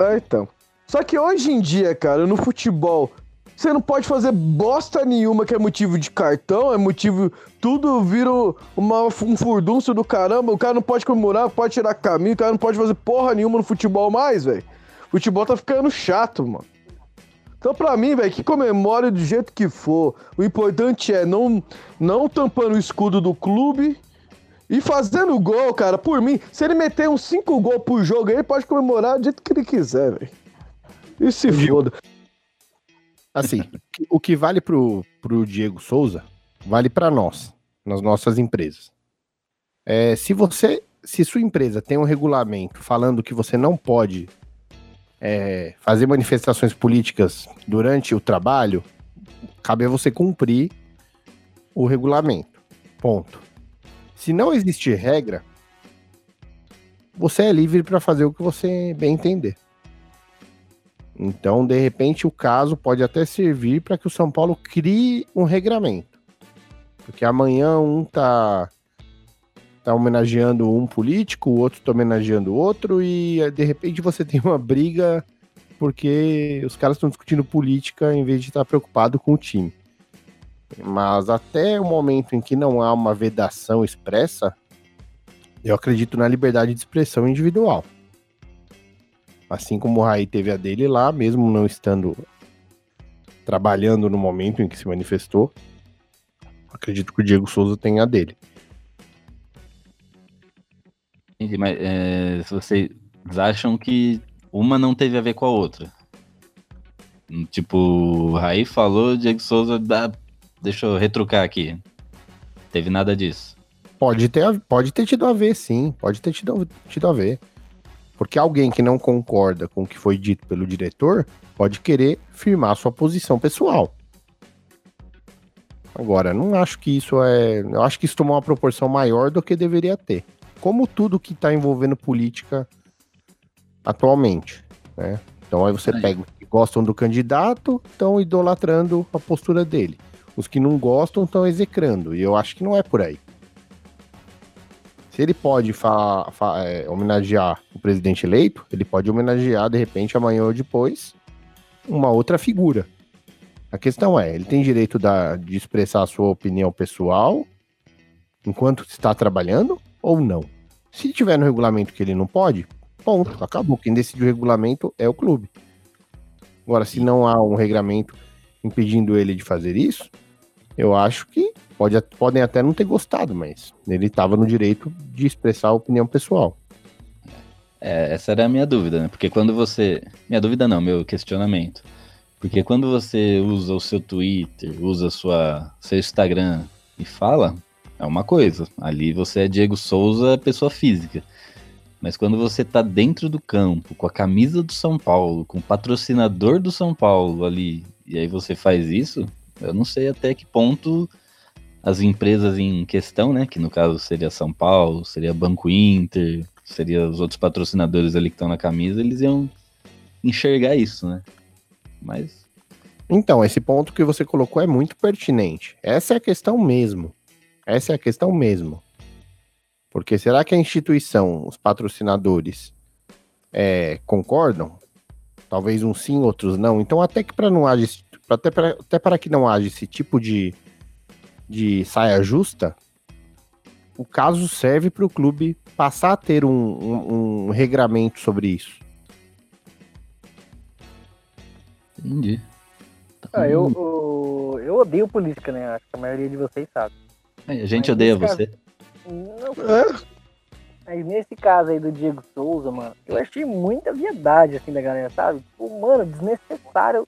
É, então. Só que hoje em dia, cara, no futebol, você não pode fazer bosta nenhuma que é motivo de cartão, é motivo. Tudo vira uma, um furdúncio do caramba. O cara não pode comemorar, pode tirar caminho, o cara não pode fazer porra nenhuma no futebol mais, velho. Futebol tá ficando chato, mano. Então, pra mim, velho, que comemore do jeito que for. O importante é não, não tampando o escudo do clube e fazendo gol, cara. Por mim, se ele meter uns 5 gols por jogo aí, ele pode comemorar do jeito que ele quiser, velho. E se foda. Assim, o que vale pro, pro Diego Souza, vale para nós, nas nossas empresas. É, se você, se sua empresa tem um regulamento falando que você não pode é, fazer manifestações políticas durante o trabalho, cabe a você cumprir o regulamento. Ponto. Se não existir regra, você é livre para fazer o que você bem entender. Então, de repente, o caso pode até servir para que o São Paulo crie um regramento. Porque amanhã um tá, tá homenageando um político, o outro tá homenageando outro, e eh, de repente você tem uma briga porque os caras estão discutindo política em vez de estar preocupado com o time. Mas até o momento em que não há uma vedação expressa, eu acredito na liberdade de expressão individual. Assim como o Raí teve a dele lá, mesmo não estando trabalhando no momento em que se manifestou, acredito que o Diego Souza tem a dele. Entendi, mas é, vocês acham que uma não teve a ver com a outra. Tipo, Raí falou, Diego Souza, dá- deixa eu retrucar aqui. Teve nada disso. Pode ter, pode ter tido a ver, sim. Pode ter tido, tido a ver. Porque alguém que não concorda com o que foi dito pelo diretor pode querer firmar sua posição pessoal. Agora, não acho que isso é. Eu acho que isso tomou uma proporção maior do que deveria ter. Como tudo que está envolvendo política atualmente. Né? Então aí você Aí. pega o que gostam do candidato estão idolatrando a postura dele. Os que não gostam estão execrando. E eu acho que não é por aí. Se ele pode é, homenagear o presidente eleito, ele pode homenagear, de repente, amanhã ou depois, uma outra figura. A questão é, ele tem direito da- de expressar a sua opinião pessoal enquanto está trabalhando ou não? Se tiver no regulamento que ele não pode, ponto, acabou. Quem decide o regulamento é o clube. Agora, se não há um regulamento impedindo ele de fazer isso, eu acho que pode, podem até não ter gostado, mas ele estava no direito de expressar a opinião pessoal. É, essa era a minha dúvida, né? Porque quando você. Minha dúvida não, meu questionamento. Porque quando você usa o seu Twitter, usa sua, seu Instagram e fala, é uma coisa. Ali você é Diego Souza, pessoa física. Mas quando você tá dentro do campo, com a camisa do São Paulo, com o patrocinador do São Paulo ali, e aí você faz isso, eu não sei até que ponto as empresas em questão, né? Que no caso seria São Paulo, seria Banco Inter, seria os outros patrocinadores ali que estão na camisa, eles iam enxergar isso, né? Mas Então, esse ponto que você colocou é muito pertinente. Essa é a questão mesmo. Essa é a questão mesmo. Porque será que a instituição, os patrocinadores, é, concordam? Talvez uns sim, outros não. Então, até que para não haja, esse- até para até para que não haja esse tipo de, de saia justa, o caso serve para o clube passar a ter um, um, um regramento sobre isso. entendi. Ah, eu, eu, eu odeio política, né? Acho que a maioria de vocês sabe. A gente Mas odeia você. Não, Mas nesse caso aí do Diego Souza, mano, eu achei muita viadagem, assim, da galera, sabe? Tipo, mano, desnecessário.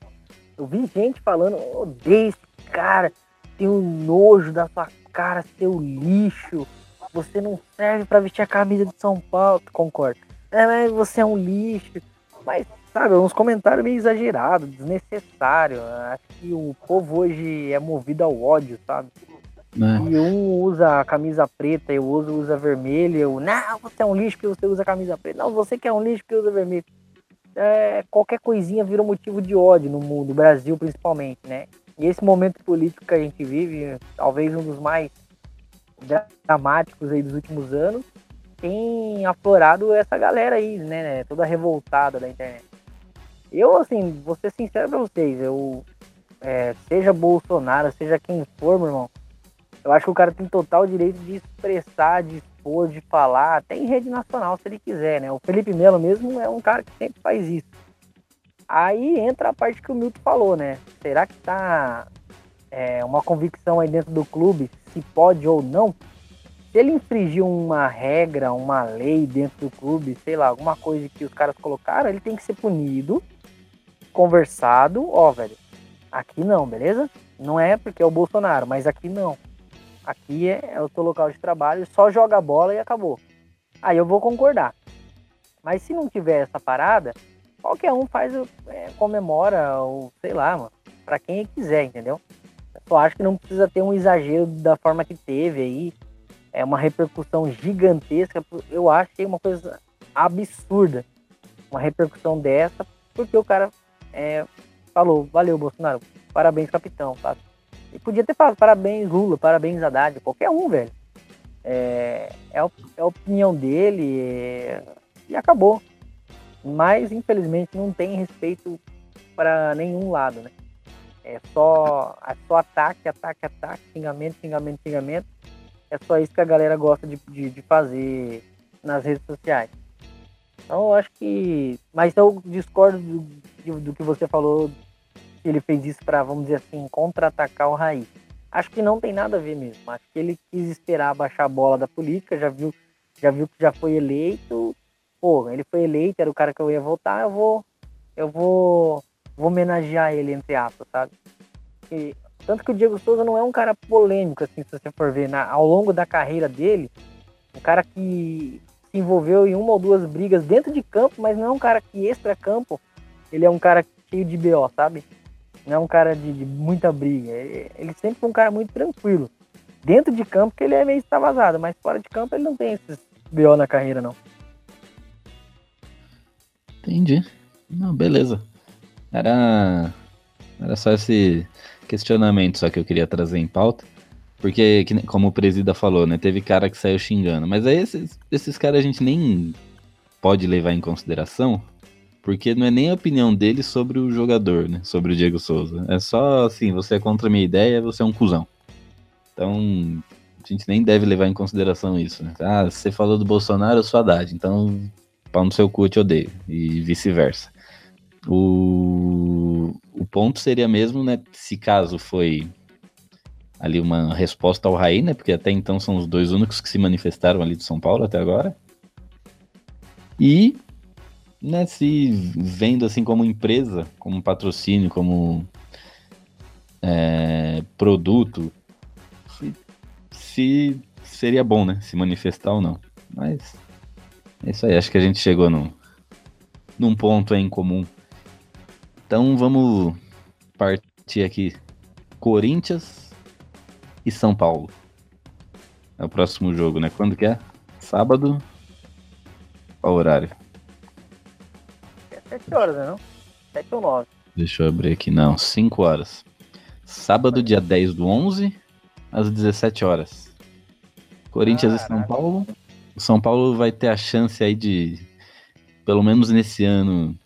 Eu vi gente falando, odeio esse cara, tenho nojo da sua cara, seu lixo. Você não serve pra vestir a camisa de São Paulo. Concordo. É, mas você é um lixo. Mas, sabe, uns comentários meio exagerados, desnecessário. Acho que o povo hoje é movido ao ódio, sabe? Né? E um usa a camisa preta e o outro usa vermelha. Eu, não, você é um lixo porque você usa camisa preta. Não, você que é um lixo porque usa vermelho. É, qualquer coisinha vira motivo de ódio no mundo, no Brasil principalmente, né? E esse momento político que a gente vive, talvez um dos mais dramáticos aí dos últimos anos, tem aflorado essa galera aí, né? Toda revoltada da internet. Eu, assim, vou ser sincero pra vocês, eu, é, seja Bolsonaro, seja quem for, meu irmão, eu acho que o cara tem total direito de expressar, de expor, de falar, até em rede nacional, se ele quiser, né? O Felipe Melo mesmo é um cara que sempre faz isso. Aí entra a parte que o Milton falou, né? Será que tá é, uma convicção aí dentro do clube, se pode ou não? Se ele infringir uma regra, uma lei dentro do clube, sei lá, alguma coisa que os caras colocaram, ele tem que ser punido, conversado, ó, velho, aqui não, beleza? Não é porque é o Bolsonaro, mas aqui não. Aqui é, é o teu local de trabalho, só joga a bola e acabou. Aí eu vou concordar. Mas se não tiver essa parada, qualquer um faz, é, comemora, ou sei lá, mano, pra quem quiser, entendeu? Eu só acho que não precisa ter um exagero da forma que teve aí. É uma repercussão gigantesca. Eu achei uma coisa absurda. Uma repercussão dessa, porque o cara é, falou, valeu, Bolsonaro, parabéns, capitão, sabe? E podia ter falado parabéns, Lula, parabéns, Haddad, qualquer um, velho. É, é, é a opinião dele é, e acabou. Mas, infelizmente, não tem respeito para nenhum lado, né? É só, é só ataque, ataque, ataque, xingamento, xingamento, xingamento. É só isso que a galera gosta de, de, de fazer nas redes sociais. Então, eu acho que. Mas eu discordo do, do, que você falou ele fez isso para, vamos dizer assim, contra-atacar o Raí. Acho que não tem nada a ver mesmo. Acho que ele quis esperar baixar a bola da política, já viu, já viu que já foi eleito. Pô, ele foi eleito, era o cara que eu ia votar, eu vou. Eu vou. Vou homenagear ele, entre aspas, sabe? E, tanto que o Diego Souza não é um cara polêmico, assim, se você for ver. Na, ao longo da carreira dele, um cara que se envolveu em uma ou duas brigas dentro de campo, mas não é um cara que extra-campo, ele é um cara cheio de BO, sabe? Não é um cara de, de muita briga. Ele, ele sempre foi um cara muito tranquilo. Dentro de campo que ele é meio extravasado, mas fora de campo ele não tem esses BO na carreira, não. Entendi. Não, beleza. Era, era só esse questionamento só que eu queria trazer em pauta. Porque, como o Presida falou, né? Teve cara que saiu xingando. Mas aí esses, esses caras a gente nem pode levar em consideração. Porque não é nem a opinião dele sobre o jogador, né? Sobre o Diego Souza. É só assim, você é contra a minha ideia, você é um cuzão. Então, a gente nem deve levar em consideração isso, né? Ah, você falou do Bolsonaro, eu sou Haddad. Então, pau no seu cu, eu te odeio. E vice-versa. O, o ponto seria mesmo, né? Se caso foi ali uma resposta ao Raí, né? Porque até então são os dois únicos que se manifestaram ali de São Paulo até agora. E, né, se vendo assim como empresa, como patrocínio, como é, produto, se, se seria bom, né? Se manifestar ou não. Mas é isso aí, acho que a gente chegou num, num ponto em comum. Então vamos partir aqui. Corinthians e São Paulo. É o próximo jogo, né? Quando que é? Sábado? Qual horário? 7 horas, né? Não? 7 ou 9. Deixa eu abrir aqui. Não, 5 horas. Sábado, dia 10 do 11, às 17 horas. Corinthians e São Caraca. Paulo. O São Paulo vai ter a chance aí de, pelo menos nesse ano,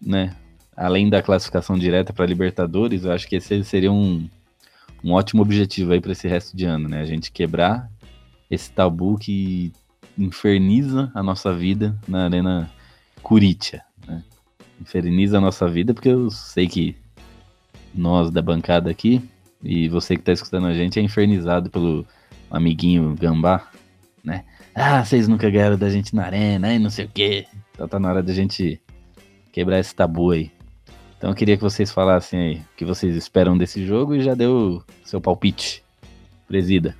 né? Além da classificação direta para Libertadores, eu acho que esse seria um, um ótimo objetivo aí para esse resto de ano, né? A gente quebrar esse tabu que inferniza a nossa vida na Arena Curitia, né? Inferniza a nossa vida porque eu sei que nós da bancada aqui e você que tá escutando a gente é infernizado pelo amiguinho Gambá, né? Ah, vocês nunca ganharam da gente na arena, e não sei o quê. Então tá na hora da gente quebrar esse tabu aí. Então eu queria que vocês falassem aí o que vocês esperam desse jogo e já deu seu palpite. Presida.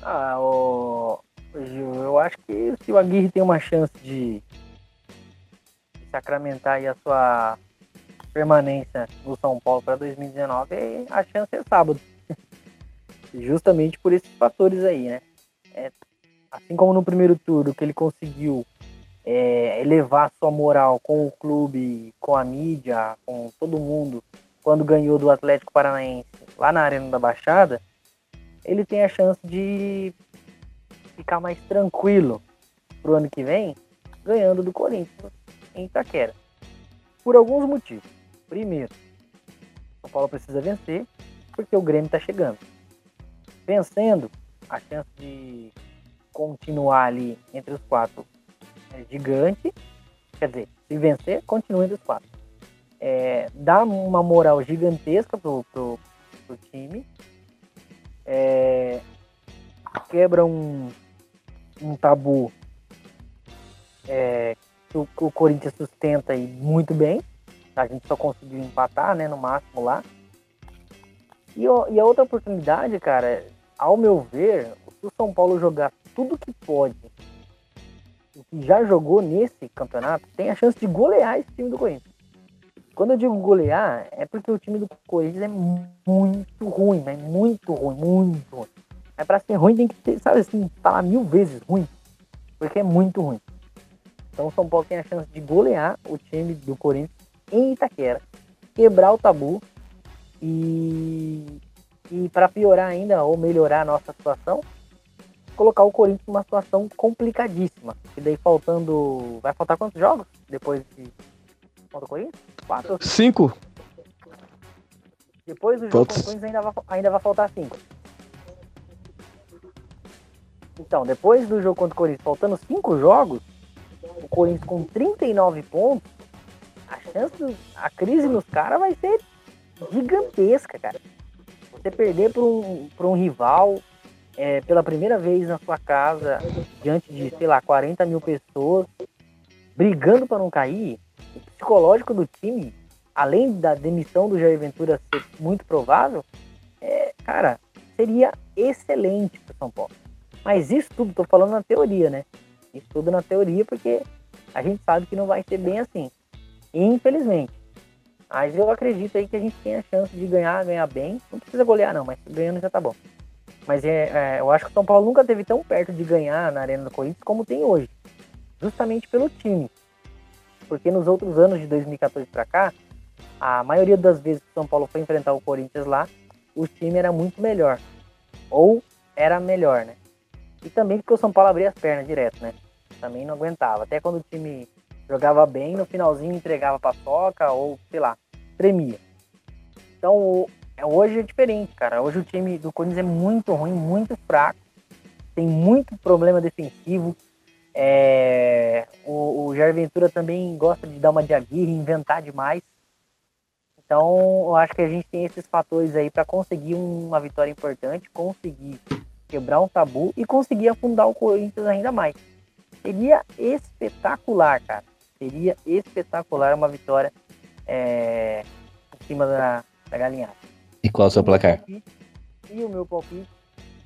Ah, o... Eu acho que se o Aguirre tem uma chance de sacramentar aí a sua permanência no São Paulo para 2019, é- a chance é sábado. Justamente por esses fatores aí, né? É, assim como no primeiro turno que ele conseguiu é, elevar sua moral com o clube, com a mídia, com todo mundo, quando ganhou do Atlético Paranaense lá na Arena da Baixada, ele tem a chance de ficar mais tranquilo pro ano que vem, ganhando do Corinthians em Itaquera. Por alguns motivos. Primeiro, São Paulo precisa vencer, porque o Grêmio está chegando. Vencendo, a chance de continuar ali entre os quatro é gigante. Quer dizer, se vencer, continua entre os quatro. É, dá uma moral gigantesca pro, pro, pro time. É, quebra um, um tabu é, que o, o Corinthians sustenta aí muito bem. A gente só conseguiu empatar, né, no máximo lá. E, e a outra oportunidade, cara, ao meu ver, se o São Paulo jogar tudo que pode, o que já jogou nesse campeonato, tem a chance de golear esse time do Corinthians. Quando eu digo golear, é porque o time do Corinthians é muito ruim, mas muito ruim, muito ruim. Mas pra ser ruim tem que ter, sabe assim, falar mil vezes ruim, porque é muito ruim. Então o São Paulo tem a chance de golear o time do Corinthians em Itaquera, quebrar o tabu e, e para piorar ainda ou melhorar a nossa situação, colocar o Corinthians numa situação complicadíssima. E daí faltando. Vai faltar quantos jogos depois de. Contra o Corinthians? Quatro. Cinco? Depois do jogo contra o Corinthians ainda vai, ainda vai faltar cinco. Então, depois do jogo contra o Corinthians, faltando cinco jogos, o Corinthians com 39 pontos, a chance, a crise nos caras vai ser gigantesca, cara. Você perder para um, um rival é, pela primeira vez na sua casa, diante de, sei lá, 40 mil pessoas, brigando para não cair, o psicológico do time, além da demissão do Jair Ventura ser muito provável, é, cara, seria excelente para São Paulo. Mas isso tudo, tô falando na teoria, né? Isso tudo na teoria, porque a gente sabe que não vai ser bem assim. Infelizmente. Mas eu acredito aí que a gente tem a chance de ganhar, ganhar bem. Não precisa golear, não, mas ganhando já tá bom. Mas é, é, eu acho que o São Paulo nunca esteve tão perto de ganhar na Arena do Corinthians como tem hoje. Justamente pelo time. porque nos outros anos de 2014 para cá, a maioria das vezes que o São Paulo foi enfrentar o Corinthians lá, o time era muito melhor. Ou era melhor, né? E também porque o São Paulo abria as pernas direto, né? Também não aguentava. Até quando o time jogava bem, no finalzinho entregava paçoca ou, sei lá, tremia. Então, é, hoje é diferente, cara. Hoje o time do Corinthians é muito ruim, muito fraco. Tem muito problema defensivo. É, o, o Jair Ventura também gosta de dar uma de inventar demais. Então, eu acho que a gente tem esses fatores aí para conseguir uma vitória importante, conseguir quebrar um tabu e conseguir afundar o Corinthians ainda mais. Seria espetacular, cara. Seria espetacular uma vitória é, em cima da, da galinhada. E qual é o seu placar? E o meu palpite,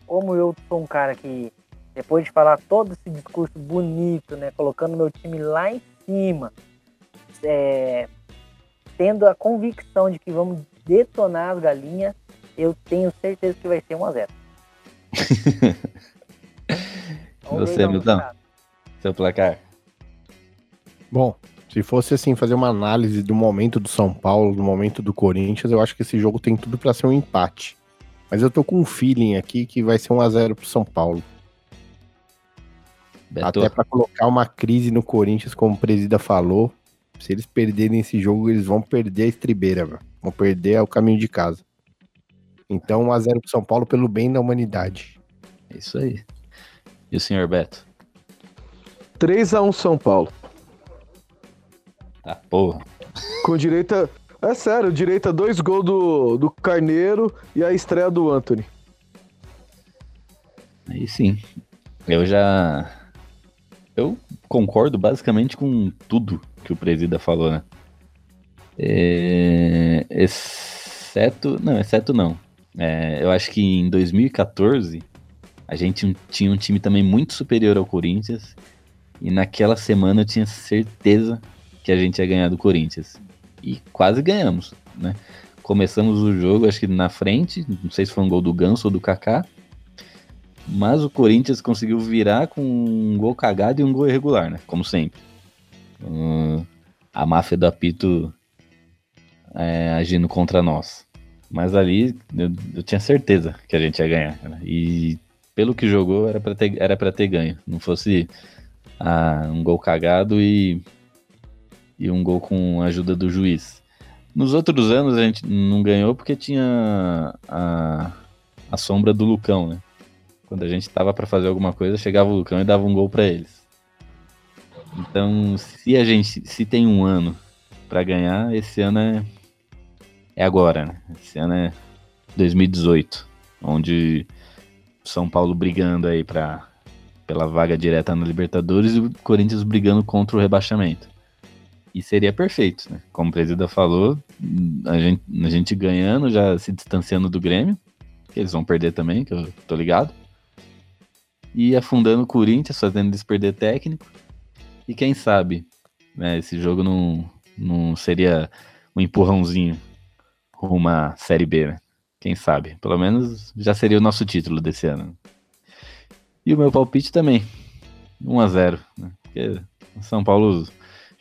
como eu sou um cara que, depois de falar todo esse discurso bonito, né, colocando meu time lá em cima, é, tendo a convicção de que vamos detonar as galinhas, eu tenho certeza que vai ser 1x0. Você, Milton? Seu placar? Bom, se fosse assim fazer uma análise do momento do São Paulo, do momento do Corinthians, eu acho que esse jogo tem tudo pra ser um empate. Mas eu tô com um feeling aqui que vai ser 1 a 0 pro São Paulo. Beto? Até pra colocar uma crise no Corinthians, como o Presida falou. Se eles perderem esse jogo, eles vão perder a estribeira, velho. Vão perder o caminho de casa. Então 1 a 0 pro São Paulo pelo bem da humanidade. É Isso aí. E o senhor Beto? 3x1 São Paulo. Tá, porra. Com direita. É sério, direita dois gols do, do Carneiro e a estreia do Anthony. Aí sim. Eu já. Eu concordo basicamente com tudo que o Presida falou, né? É, Exceto. Não, exceto não. É, eu acho que em 2014 a gente tinha um time também muito superior ao Corinthians. E naquela semana eu tinha certeza que a gente ia ganhar do Corinthians. E quase ganhamos, né? Começamos o jogo, acho que na frente, não sei se foi um gol do Ganso ou do Kaká. Mas o Corinthians conseguiu virar com um gol cagado e um gol irregular, né? Como sempre. Hum, a máfia do apito é, agindo contra nós. Mas ali eu, eu tinha certeza que a gente ia ganhar. cara. E pelo que jogou, era pra ter, era ter ganho. Não fosse ah, um gol cagado e, e um gol com a ajuda do juiz. Nos outros anos a gente não ganhou porque tinha a, a sombra do Lucão, né? Quando a gente tava pra fazer alguma coisa, chegava o Lucão e dava um gol pra eles. Então, se a gente se tem um ano pra ganhar, esse ano é é agora, né? Esse ano é 2018, onde São Paulo brigando aí para pela vaga direta na Libertadores e o Corinthians brigando contra o rebaixamento. E seria perfeito, né? Como o Presida falou, a gente, a gente ganhando, já se distanciando do Grêmio, que eles vão perder também, que eu tô ligado. E afundando o Corinthians, fazendo eles perder técnico. E quem sabe, né, esse jogo não, não seria um empurrãozinho à Série B, né? Quem sabe? Pelo menos já seria o nosso título desse ano. E o meu palpite também. 1 a 0 né? São Paulo,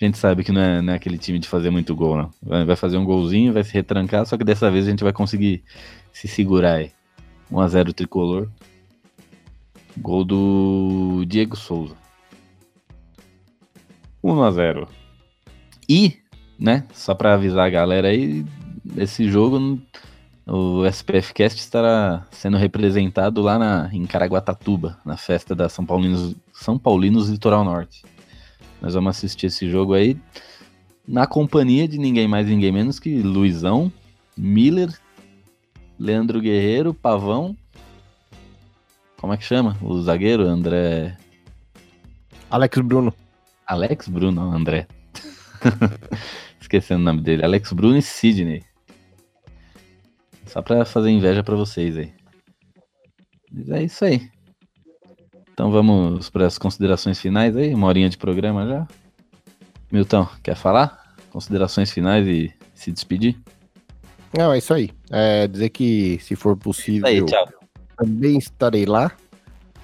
a gente sabe que não é, não é aquele time de fazer muito gol, não. Vai, fazer um golzinho, vai se retrancar, só que dessa vez a gente vai conseguir se segurar aí. 1 a 0 tricolor. Gol do Diego Souza. 1 a 0. E, né, só pra avisar a galera aí, esse jogo o SPF Cast estará sendo representado lá na, em Caraguatatuba, na festa da São Paulinos, São Paulinos Litoral Norte. Nós vamos assistir esse jogo aí na companhia de ninguém mais, ninguém menos que Luizão, Miller, Leandro Guerreiro, Pavão. Como é que chama? O zagueiro, André. Alex Bruno. Alex Bruno, André. Esquecendo o nome dele. Alex Bruno e Sidney. Só pra fazer inveja pra vocês aí. Mas é isso aí. Então vamos para as considerações finais aí, uma horinha de programa já. Milton, quer falar? Considerações finais e se despedir? Não, é isso aí. É dizer que, se for possível, Aí, tchau. também estarei lá,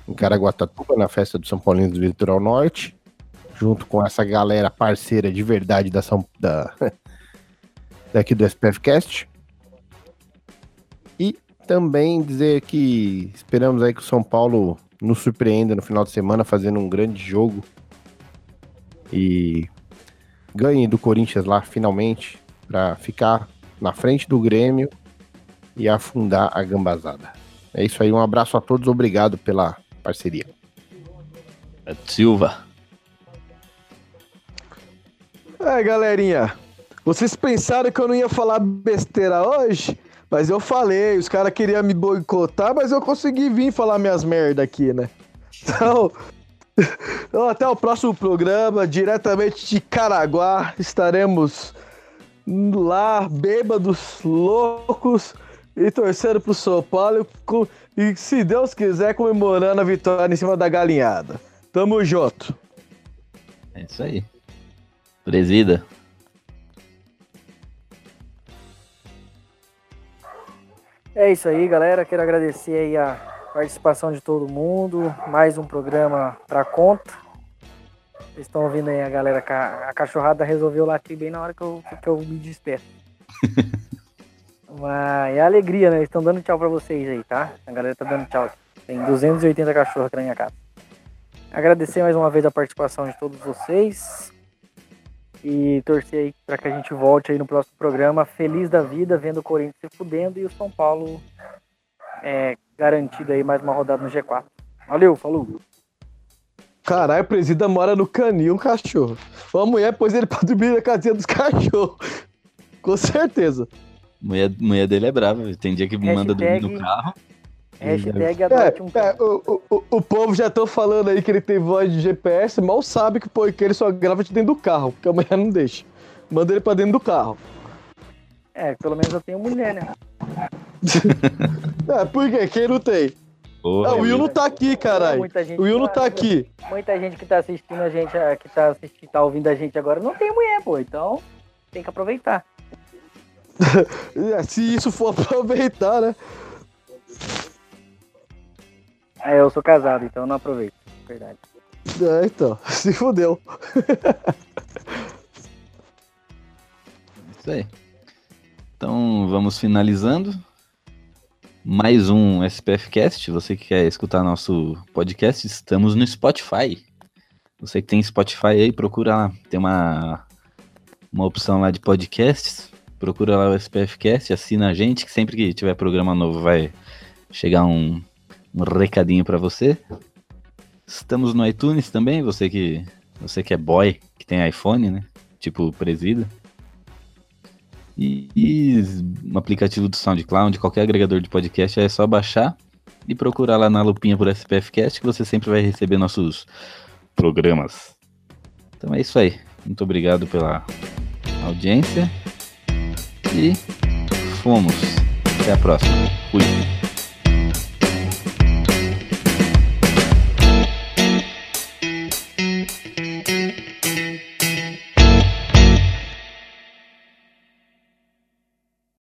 em Caraguatatuba, na festa do São Paulino do Litoral Norte. junto com essa galera parceira de verdade da São da daqui do SPFcast. Também dizer que esperamos aí que o São Paulo nos surpreenda no final de semana fazendo um grande jogo e ganhe do Corinthians lá finalmente para ficar na frente do Grêmio e afundar a gambazada. É isso aí, um abraço a todos, obrigado pela parceria. Silva. É, galerinha. Vocês pensaram que eu não ia falar besteira hoje? Mas eu falei, os caras queriam me boicotar, mas eu consegui vir falar minhas merda aqui, né? Então, então, até o próximo programa, diretamente de Caraguá, estaremos lá, bêbados, loucos, e torcendo pro São Paulo, e se Deus quiser, comemorando a vitória em cima da galinhada. Tamo junto. É isso aí. Presida. É isso aí, galera. Quero agradecer aí a participação de todo mundo. Mais um programa pra conta. Vocês estão ouvindo aí a galera, a cachorrada resolveu latir bem na hora que eu, que eu me despeço. Mas é alegria, né? Estão dando tchau pra vocês aí, tá? A galera tá dando tchau. Tem 280 cachorros aqui na minha casa. Agradecer mais uma vez a participação de todos vocês. E torcer aí para que a gente volte aí no próximo programa feliz da vida, vendo o Corinthians se fudendo e o São Paulo é, garantido aí mais uma rodada no G4. Valeu, falou! Caralho, o presida mora no canil, um cachorro. Uma mulher pôs ele pra dormir na casinha dos cachorros. Com certeza. Mulher, mulher dele é brava, tem dia que Hashtag- manda dormir no carro. Hashtag É, adote um é, o, o, o povo já estão falando aí que ele tem voz de GPS, mal sabe que, pô, que ele só grava de dentro do carro, porque a mulher não deixa. Manda ele pra dentro do carro. É, pelo menos eu tenho mulher, né? É, por quê? Quem não tem? Porra, Ah, o Will não tá aqui, caralho. Muita gente O Will não que tá aqui. Muita gente que tá assistindo a gente, que tá, assistindo, tá ouvindo a gente agora, não tem mulher, pô. Então tem que aproveitar. É, se isso for aproveitar, né? É, eu sou casado, então eu não aproveito. Verdade. É, então, se fodeu. Isso aí. Então vamos finalizando. Mais um SPF Cast. Você que quer escutar nosso podcast, estamos no Spotify. Você que tem Spotify aí, procura lá. Tem uma, uma opção lá de podcasts. Procura lá o SPF Cast, assina a gente, que sempre que tiver programa novo vai chegar um, um recadinho pra você. Estamos no iTunes também, você que você que é boy, que tem iPhone, né? Tipo Presida. E, e um aplicativo do SoundCloud, qualquer agregador de podcast, é só baixar e procurar lá na lupinha por SPFcast que você sempre vai receber nossos programas. Então é isso aí. Muito obrigado pela audiência e fomos. Até a próxima. Fui.